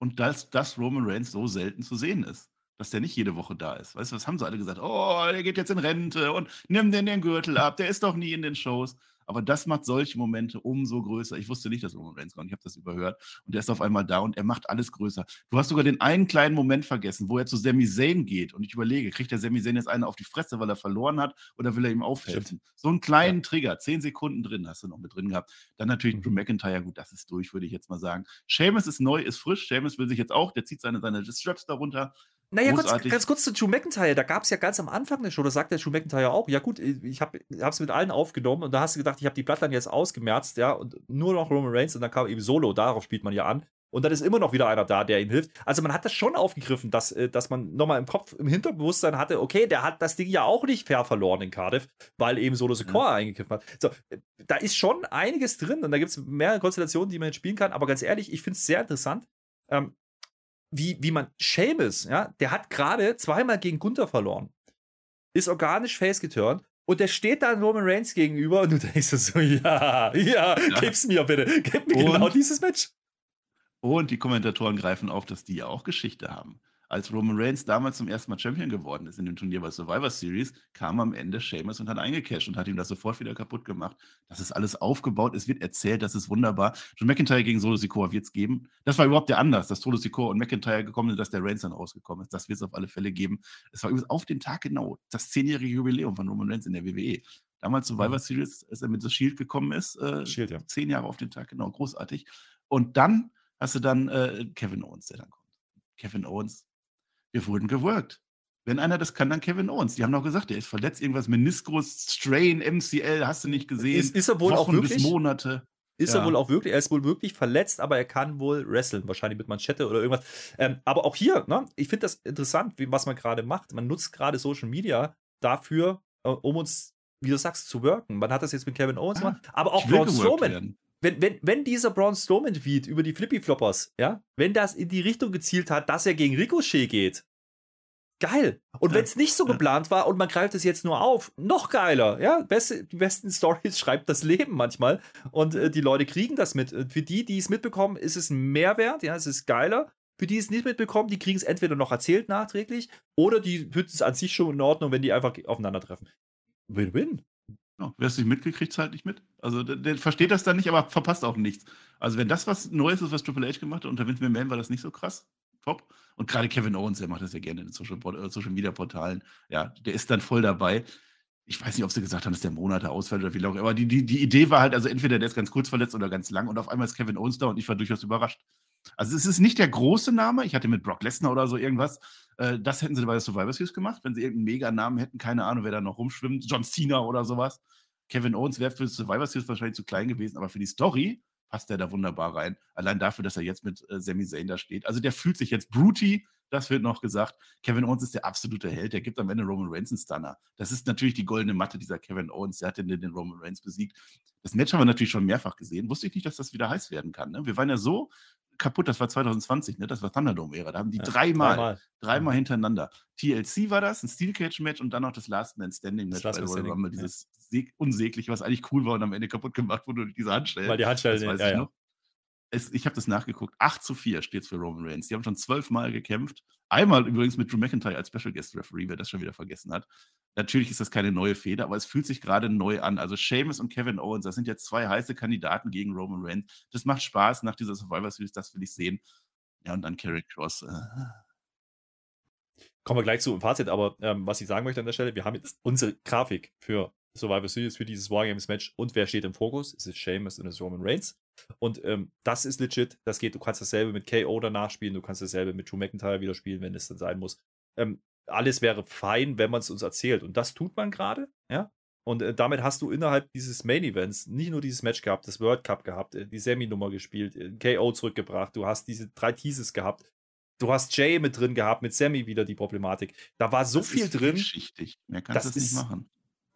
Und dass, dass Roman Reigns so selten zu sehen ist dass der nicht jede Woche da ist. Weißt du, was haben sie alle gesagt? Oh, der geht jetzt in Rente und nimm den den Gürtel ab, der ist doch nie in den Shows. Aber das macht solche Momente umso größer. Ich wusste nicht, dass Roman Reigns kommt. Ich habe das überhört. Und der ist auf einmal da und er macht alles größer. Du hast sogar den einen kleinen Moment vergessen, wo er zu Sami Zayn geht. Und ich überlege, kriegt der Sami Zayn jetzt eine auf die Fresse, weil er verloren hat, oder will er ihm aufhelfen? So einen kleinen ja. Trigger, zehn Sekunden drin, hast du noch mit drin gehabt. Dann natürlich mhm. Drew McIntyre, gut, das ist durch, würde ich jetzt mal sagen. Seamus ist neu, ist frisch. Seamus will sich jetzt auch, der zieht seine, seine Straps darunter. Naja, kurz, ganz kurz zu Drew McIntyre. Da gab es ja ganz am Anfang der Show, da sagt der Drew McIntyre auch, ja gut, ich habe es mit allen aufgenommen und da hast du gedacht, ich habe die Bloodline jetzt ausgemerzt, ja, und nur noch Roman Reigns und dann kam eben Solo, darauf spielt man ja an. Und dann ist immer noch wieder einer da, der ihm hilft. Also man hat das schon aufgegriffen, dass, äh, dass man nochmal im Kopf, im Hinterbewusstsein hatte, okay, der hat das Ding ja auch nicht fair verloren in Cardiff, weil eben Solo Secora mhm. eingegriffen hat. So, da ist schon einiges drin und da gibt es mehrere Konstellationen, die man jetzt spielen kann. Aber ganz ehrlich, ich finde es sehr interessant. Ähm, wie, wie man Seamus, ja, der hat gerade zweimal gegen Gunther verloren. Ist organisch face geturnt und der steht da Roman Reigns gegenüber und du denkst so, ja, ja, ja. gib's mir bitte. Gib mir und, genau dieses Match. Und die Kommentatoren greifen auf, dass die ja auch Geschichte haben als Roman Reigns damals zum ersten Mal Champion geworden ist in dem Turnier bei Survivor Series, kam am Ende Sheamus und hat eingecasht und hat ihm das sofort wieder kaputt gemacht. Das ist alles aufgebaut, es wird erzählt, das ist wunderbar. John McIntyre gegen Solo Sikoa wird es geben. Das war überhaupt der Anlass, dass Solo Sikoa und McIntyre gekommen sind, dass der Reigns dann rausgekommen ist. Das wird es auf alle Fälle geben. Es war übrigens auf den Tag genau das zehnjährige Jubiläum von Roman Reigns in der WWE. Damals Survivor. Series, als er mit The Shield gekommen ist, äh, Shield, ja. zehn Jahre auf den Tag, genau, großartig. Und dann hast du dann äh, Kevin Owens, der dann kommt. Kevin Owens, wir wurden geworkt. Wenn einer das kann, dann Kevin Owens. Die haben noch gesagt, der ist verletzt, irgendwas Meniskus, Strain, MCL, hast du nicht gesehen. Ist, ist er wohl Wochen auch wirklich? bis Monate. Ist ja. er wohl auch wirklich, er ist wohl wirklich verletzt, aber er kann wohl wresteln, wahrscheinlich mit Manschette oder irgendwas. Ähm, aber auch hier, ne, ich finde das interessant, wie, was man gerade macht. Man nutzt gerade Social Media dafür, äh, um uns, wie du sagst, zu worken. Man hat das jetzt mit Kevin Owens ah, gemacht, aber auch Braun Strowman. Wenn, wenn, wenn dieser Braun Strowman-Feed über die Flippy-Floppers, ja, wenn das in die Richtung gezielt hat, dass er gegen Ricochet geht, Geil. Und wenn es nicht so geplant war und man greift es jetzt nur auf, noch geiler. Ja, beste, die besten Stories schreibt das Leben manchmal. Und äh, die Leute kriegen das mit. Für die, die es mitbekommen, ist es ein Mehrwert. Ja, es ist geiler. Für die es nicht mitbekommen, die kriegen es entweder noch erzählt nachträglich oder die finden es an sich schon in Ordnung, wenn die einfach aufeinandertreffen. Win-win. Ja, Wer es nicht mitkriegt, zahlt nicht mit. Also der, der, versteht das dann nicht, aber verpasst auch nichts. Also wenn das was Neues ist, was Triple H gemacht hat, unter Vince McMahon war das nicht so krass top. Und gerade Kevin Owens, der macht das ja gerne in den Social, äh, Social Media Portalen. Ja, der ist dann voll dabei. Ich weiß nicht, ob sie gesagt haben, dass der Monate ausfällt oder wie lange, aber die, die, die Idee war halt, also entweder der ist ganz kurz verletzt oder ganz lang und auf einmal ist Kevin Owens da und ich war durchaus überrascht. Also es ist nicht der große Name, ich hatte mit Brock Lesnar oder so irgendwas, äh, das hätten sie bei der Survivor Series gemacht, wenn sie irgendeinen Mega-Namen hätten, keine Ahnung, wer da noch rumschwimmt, John Cena oder sowas. Kevin Owens wäre für Survivor Series wahrscheinlich zu klein gewesen, aber für die Story passt der da wunderbar rein. Allein dafür, dass er jetzt mit äh, Sami Zayn da steht. Also der fühlt sich jetzt Bruty, das wird noch gesagt. Kevin Owens ist der absolute Held. Der gibt am Ende Roman Reigns einen Stunner. Das ist natürlich die goldene Matte dieser Kevin Owens. Der hat den, den Roman Reigns besiegt. Das Match haben wir natürlich schon mehrfach gesehen. Wusste ich nicht, dass das wieder heiß werden kann. Ne? Wir waren ja so kaputt, das war 2020, ne? das war Thunderdome-Ära. Da haben die ja, dreimal, dreimal, dreimal hintereinander. TLC war das, ein Steel Cage-Match und dann noch das Last Man Standing-Match bei Royal Rumble. Dieses ja. unsäglich, was eigentlich cool war und am Ende kaputt gemacht wurde durch diese Handstelle. Weil die Handstelle, das weiß ja, ich noch es, ich habe das nachgeguckt, 8 zu 4 steht es für Roman Reigns. Die haben schon zwölfmal gekämpft. Einmal übrigens mit Drew McIntyre als Special Guest Referee, wer das schon wieder vergessen hat. Natürlich ist das keine neue Feder, aber es fühlt sich gerade neu an. Also Seamus und Kevin Owens, das sind jetzt zwei heiße Kandidaten gegen Roman Reigns. Das macht Spaß nach dieser Survivor Series, das will ich sehen. Ja, und dann Carrie Cross. Äh. Kommen wir gleich zu Fazit, aber ähm, was ich sagen möchte an der Stelle, wir haben jetzt unsere Grafik für Survivor Series für dieses Wargames-Match und wer steht im Fokus? Es ist Sheamus und es ist Roman Reigns. Und ähm, das ist legit, das geht, du kannst dasselbe mit KO danach spielen, du kannst dasselbe mit Drew McIntyre wieder spielen, wenn es dann sein muss. Ähm, alles wäre fein, wenn man es uns erzählt. Und das tut man gerade, ja. Und äh, damit hast du innerhalb dieses Main Events nicht nur dieses Match gehabt, das World Cup gehabt, äh, die Semi-Nummer gespielt, äh, KO zurückgebracht, du hast diese drei Teases gehabt, du hast Jay mit drin gehabt, mit Sammy wieder die Problematik. Da war so das viel drin. Geschichtig. Mehr kannst du nicht machen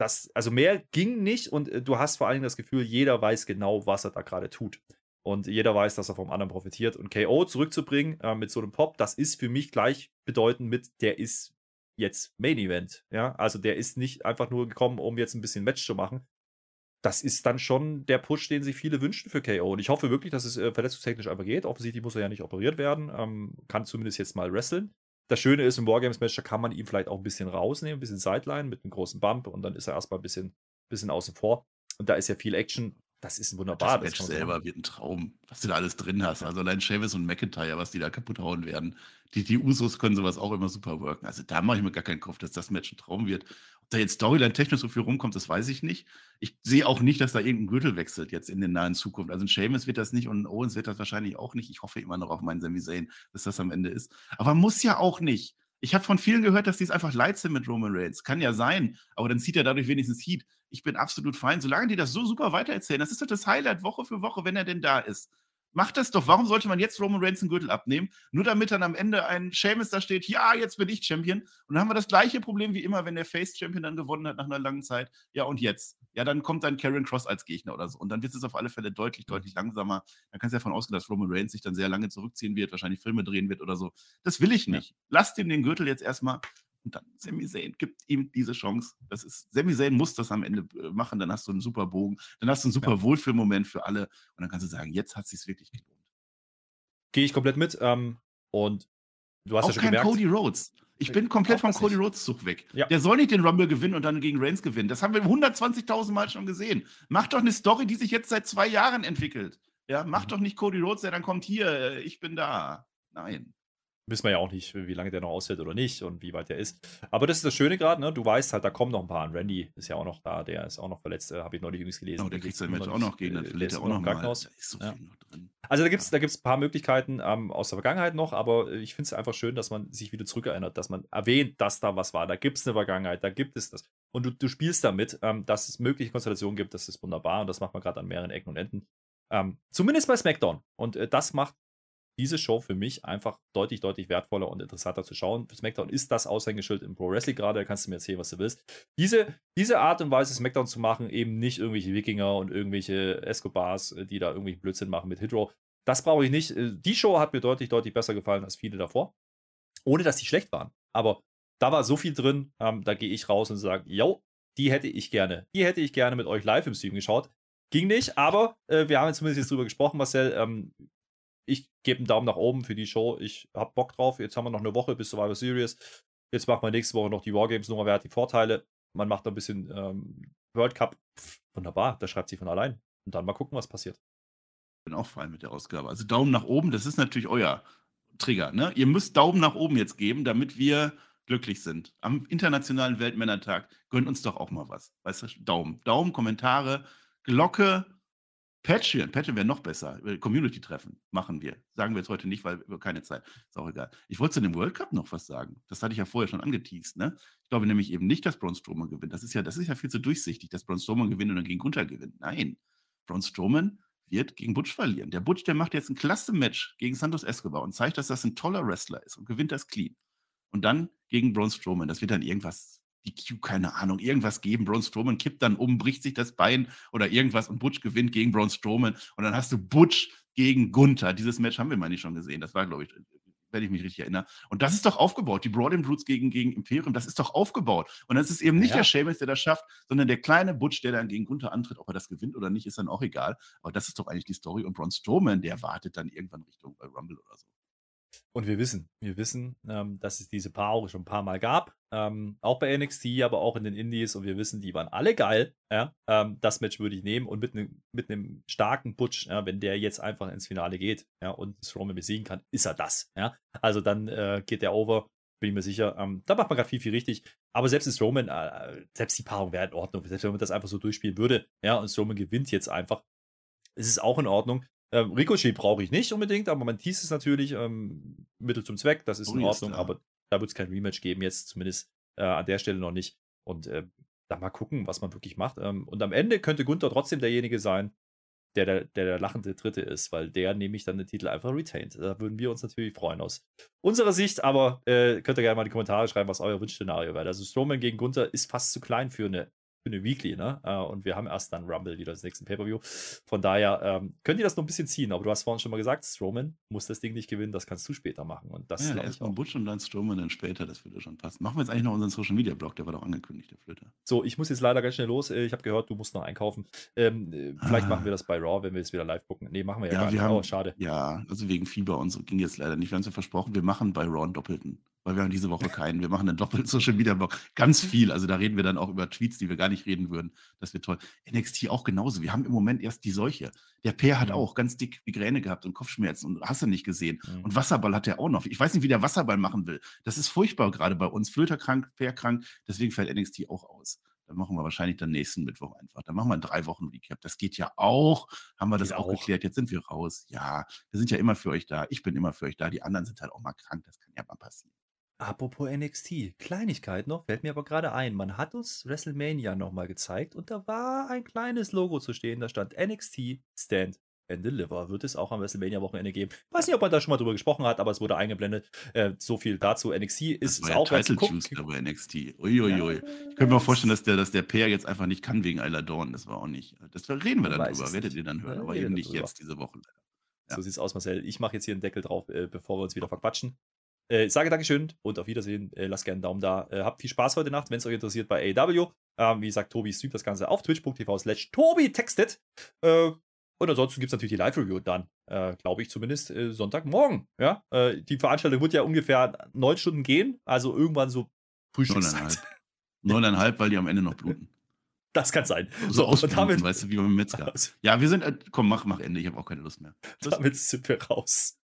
das, also mehr ging nicht und äh, du hast vor allen Dingen das Gefühl, jeder weiß genau, was er da gerade tut. Und jeder weiß, dass er vom anderen profitiert. Und KO zurückzubringen äh, mit so einem Pop, das ist für mich gleichbedeutend mit, der ist jetzt Main Event. Ja, also der ist nicht einfach nur gekommen, um jetzt ein bisschen Match zu machen. Das ist dann schon der Push, den sich viele wünschen für KO. Und ich hoffe wirklich, dass es äh, verletzungstechnisch einfach geht. Offensichtlich muss er ja nicht operiert werden. Ähm, kann zumindest jetzt mal wresteln. Das Schöne ist, im Wargames-Match, da kann man ihn vielleicht auch ein bisschen rausnehmen, ein bisschen Sideline mit einem großen Bump und dann ist er erstmal ein bisschen, bisschen außen vor. Und da ist ja viel Action. Das ist wunderbar. Das Match das selber so. wird ein Traum, was du da alles drin hast. Also allein Chavis und McIntyre, was die da kaputt hauen werden. Die, die Usos können sowas auch immer super worken. Also da mache ich mir gar keinen Kopf, dass das Match ein Traum wird da jetzt Storyline-technisch so viel rumkommt, das weiß ich nicht. Ich sehe auch nicht, dass da irgendein Gürtel wechselt jetzt in der nahen Zukunft. Also ein Seamus wird das nicht und Owens wird das wahrscheinlich auch nicht. Ich hoffe immer noch auf meinen Sami Zayn, dass das am Ende ist. Aber muss ja auch nicht. Ich habe von vielen gehört, dass die es einfach leid sind mit Roman Reigns. Kann ja sein, aber dann zieht er dadurch wenigstens Heat. Ich bin absolut fein, solange die das so super weitererzählen. Das ist doch das Highlight Woche für Woche, wenn er denn da ist. Macht das doch. Warum sollte man jetzt Roman Reigns einen Gürtel abnehmen? Nur damit dann am Ende ein Seamus da steht, ja, jetzt bin ich Champion. Und dann haben wir das gleiche Problem wie immer, wenn der Face Champion dann gewonnen hat nach einer langen Zeit. Ja, und jetzt? Ja, dann kommt dann Karen Cross als Gegner oder so. Und dann wird es auf alle Fälle deutlich, deutlich langsamer. Dann kannst du davon ausgehen, dass Roman Reigns sich dann sehr lange zurückziehen wird, wahrscheinlich Filme drehen wird oder so. Das will ich nicht. Lasst ihm den Gürtel jetzt erstmal und dann Sami Zayn gibt ihm diese Chance. Das ist, Sami Zayn muss das am Ende äh, machen, dann hast du einen super Bogen, dann hast du einen super ja. Wohlfühlmoment für alle und dann kannst du sagen, jetzt hat es sich wirklich gelohnt. Gehe ich komplett mit. Ähm, und du hast auch ja schon kein gemerkt. Cody Rhodes. Ich bin komplett vom Cody Rhodes Zug weg. Ja. Der soll nicht den Rumble gewinnen und dann gegen Reigns gewinnen. Das haben wir 120.000 Mal schon gesehen. Mach doch eine Story, die sich jetzt seit zwei Jahren entwickelt. Ja, mach mhm. doch nicht Cody Rhodes, der dann kommt hier, äh, ich bin da. Nein wissen wir ja auch nicht, wie lange der noch aushält oder nicht und wie weit der ist. Aber das ist das Schöne gerade, ne? Du weißt halt, da kommen noch ein paar an. Randy ist ja auch noch da, der ist auch noch verletzt, äh, habe ich neulich übrigens gelesen. Oh, der kriegt sein Match auch noch gegen, dann verliert er auch noch im Krankenhaus. So ja. Also da gibt es da gibt's ein paar Möglichkeiten ähm, aus der Vergangenheit noch, aber ich finde es einfach schön, dass man sich wieder zurückerinnert, dass man erwähnt, dass da was war. Da gibt es eine Vergangenheit, da gibt es das. Und du, du spielst damit, ähm, dass es mögliche Konstellationen gibt, das ist wunderbar und das macht man gerade an mehreren Ecken und Enden. Ähm, zumindest bei SmackDown. Und äh, das macht diese Show für mich einfach deutlich, deutlich wertvoller und interessanter zu schauen. SmackDown ist das Aushängeschild im Pro Wrestling gerade, da kannst du mir erzählen, was du willst. Diese, diese Art und Weise, SmackDown zu machen, eben nicht irgendwelche Wikinger und irgendwelche Escobars, äh, die da irgendwie Blödsinn machen mit Hydro. Das brauche ich nicht. Äh, die Show hat mir deutlich, deutlich besser gefallen als viele davor. Ohne dass die schlecht waren. Aber da war so viel drin, ähm, da gehe ich raus und sage, yo, die hätte ich gerne. Die hätte ich gerne mit euch live im Stream geschaut. Ging nicht, aber äh, wir haben jetzt zumindest jetzt drüber gesprochen, Marcel. Ähm, ich gebe einen Daumen nach oben für die Show. Ich habe Bock drauf. Jetzt haben wir noch eine Woche bis Survivor Series. Jetzt macht man nächste Woche noch die Wargames-Nummer. Wer hat die Vorteile? Man macht ein bisschen ähm, World Cup. Pff, wunderbar, das schreibt sie von allein. Und dann mal gucken, was passiert. Ich bin auch fein mit der Ausgabe. Also Daumen nach oben, das ist natürlich euer Trigger. Ne? Ihr müsst Daumen nach oben jetzt geben, damit wir glücklich sind. Am Internationalen Weltmännertag gönnt uns doch auch mal was. Weißt du, Daumen. Daumen, Kommentare, Glocke, Patreon, Patreon wäre noch besser. Community-Treffen machen wir. Sagen wir jetzt heute nicht, weil wir keine Zeit. Ist auch egal. Ich wollte zu dem World Cup noch was sagen. Das hatte ich ja vorher schon angeteased. Ne? Ich glaube nämlich eben nicht, dass Braun Strowman gewinnt. Das ist ja, das ist ja viel zu durchsichtig, dass Braun Strowman gewinnt und dann gegen Gunther gewinnt. Nein. Braun Strowman wird gegen Butch verlieren. Der Butch, der macht jetzt ein klasse Match gegen Santos Escobar und zeigt, dass das ein toller Wrestler ist und gewinnt das clean. Und dann gegen Braun Strowman. Das wird dann irgendwas, die Q, keine Ahnung, irgendwas geben. Braun Strowman kippt dann um, bricht sich das Bein oder irgendwas und Butch gewinnt gegen Braun Strowman. Und dann hast du Butch gegen Gunther. Dieses Match haben wir mal nicht schon gesehen. Das war, glaube ich, wenn ich mich richtig erinnere. Und das ist doch aufgebaut. Die Brawling Brutes gegen, gegen Imperium, das ist doch aufgebaut. Und das ist eben nicht ja. der Sheamus, der das schafft, sondern der kleine Butch, der dann gegen Gunther antritt. Ob er das gewinnt oder nicht, ist dann auch egal. Aber das ist doch eigentlich die Story. Und Braun Strowman, der wartet dann irgendwann Richtung äh, Rumble oder so. Und wir wissen, wir wissen, ähm, dass es diese Paarung schon ein paar Mal gab. Ähm, auch bei NXT, aber auch in den Indies. Und wir wissen, die waren alle geil. Ja? Ähm, das Match würde ich nehmen. Und mit einem mit starken Butch, ja, wenn der jetzt einfach ins Finale geht ja, und Strowman besiegen kann, ist er das. Ja? Also dann äh, geht der over. Bin ich mir sicher. Ähm, da macht man gerade viel, viel richtig. Aber selbst ist Roman, äh, selbst die Paarung wäre in Ordnung. Selbst wenn man das einfach so durchspielen würde, ja, und Strowman gewinnt jetzt einfach, ist es auch in Ordnung. Ähm, Ricochet brauche ich nicht unbedingt, aber man teast es natürlich. Ähm, Mittel zum Zweck, das ist oh, in Ordnung, aber da wird es kein Rematch geben, jetzt zumindest äh, an der Stelle noch nicht. Und äh, da mal gucken, was man wirklich macht. Ähm, und am Ende könnte Gunther trotzdem derjenige sein, der der, der der lachende Dritte ist, weil der nämlich dann den Titel einfach retained. Da würden wir uns natürlich freuen aus unserer Sicht, aber äh, könnt ihr gerne mal in die Kommentare schreiben, was euer Wunschszenario wäre. Also Strowman gegen Gunther ist fast zu klein für eine für eine Weekly, ne? Äh, und wir haben erst dann Rumble wieder das nächste Pay-Per-View. Von daher ähm, könnt ihr das noch ein bisschen ziehen, aber du hast vorhin schon mal gesagt, Strowman muss das Ding nicht gewinnen, das kannst du später machen. Und das ja, erst mal Butch und dann Strowman dann später, das würde schon passen. Machen wir jetzt eigentlich noch unseren Social Media Blog, der war doch angekündigt, der Flöter. So, ich muss jetzt leider ganz schnell los. Ich habe gehört, du musst noch einkaufen. Ähm, äh, vielleicht ah. machen wir das bei Raw, wenn wir jetzt wieder live gucken. Nee, machen wir ja, ja gar wir nicht. Haben, oh, schade. Ja, also wegen Fieber und so ging jetzt leider nicht. Wir haben es ja versprochen, wir machen bei Raw einen doppelten weil wir haben diese Woche keinen. Wir machen einen doppelten Social Media Blog. Ganz viel. Also da reden wir dann auch über Tweets, die wir gar nicht reden würden. Das wird toll. NXT auch genauso. Wir haben im Moment erst die Seuche. Der Peer hat mhm. auch ganz dick Migräne gehabt und Kopfschmerzen und hast du nicht gesehen. Mhm. Und Wasserball hat er auch noch. Ich weiß nicht, wie der Wasserball machen will. Das ist furchtbar gerade bei uns. Flöter krank, Peer krank. Deswegen fällt NXT auch aus. Dann machen wir wahrscheinlich dann nächsten Mittwoch einfach. Dann machen wir drei Wochen Recap. Das geht ja auch. Haben wir das auch, auch geklärt. Jetzt sind wir raus. Ja, wir sind ja immer für euch da. Ich bin immer für euch da. Die anderen sind halt auch mal krank. Das kann ja mal passieren. Apropos NXT, Kleinigkeit noch, fällt mir aber gerade ein. Man hat uns WrestleMania nochmal gezeigt und da war ein kleines Logo zu stehen, da stand NXT Stand and Deliver. Wird es auch am WrestleMania-Wochenende geben. Weiß nicht, ob man da schon mal drüber gesprochen hat, aber es wurde eingeblendet. Äh, so viel dazu. NXT ist das war auch ja Title Juice, aber NXT. Uiuiui. Ja, ich könnte mir vorstellen, dass der, dass der Pair jetzt einfach nicht kann wegen Isla Dawn. Das war auch nicht. Das reden wir dann drüber, werdet ihr dann hören, ja, aber eben nicht jetzt diese Woche. Ja. So sieht's aus, Marcel. Ich mache jetzt hier einen Deckel drauf, äh, bevor wir uns wieder verquatschen. Äh, sage Dankeschön und auf Wiedersehen. Äh, lasst gerne einen Daumen da. Äh, habt viel Spaß heute Nacht, wenn es euch interessiert bei AW. Ähm, wie gesagt, Tobi streamt das Ganze auf twitch.tv slash Tobi textet. Äh, und ansonsten gibt es natürlich die Live-Review dann, äh, glaube ich zumindest, äh, Sonntagmorgen. Ja? die Veranstaltung wird ja ungefähr neun Stunden gehen, also irgendwann so Frühstückszeit. Neuneinhalb, weil die am Ende noch bluten. Das kann sein. So, so und damit, weißt du, wie beim Metzger. Ja, wir sind, komm, mach, mach Ende, ich habe auch keine Lust mehr. Damit sind wir raus.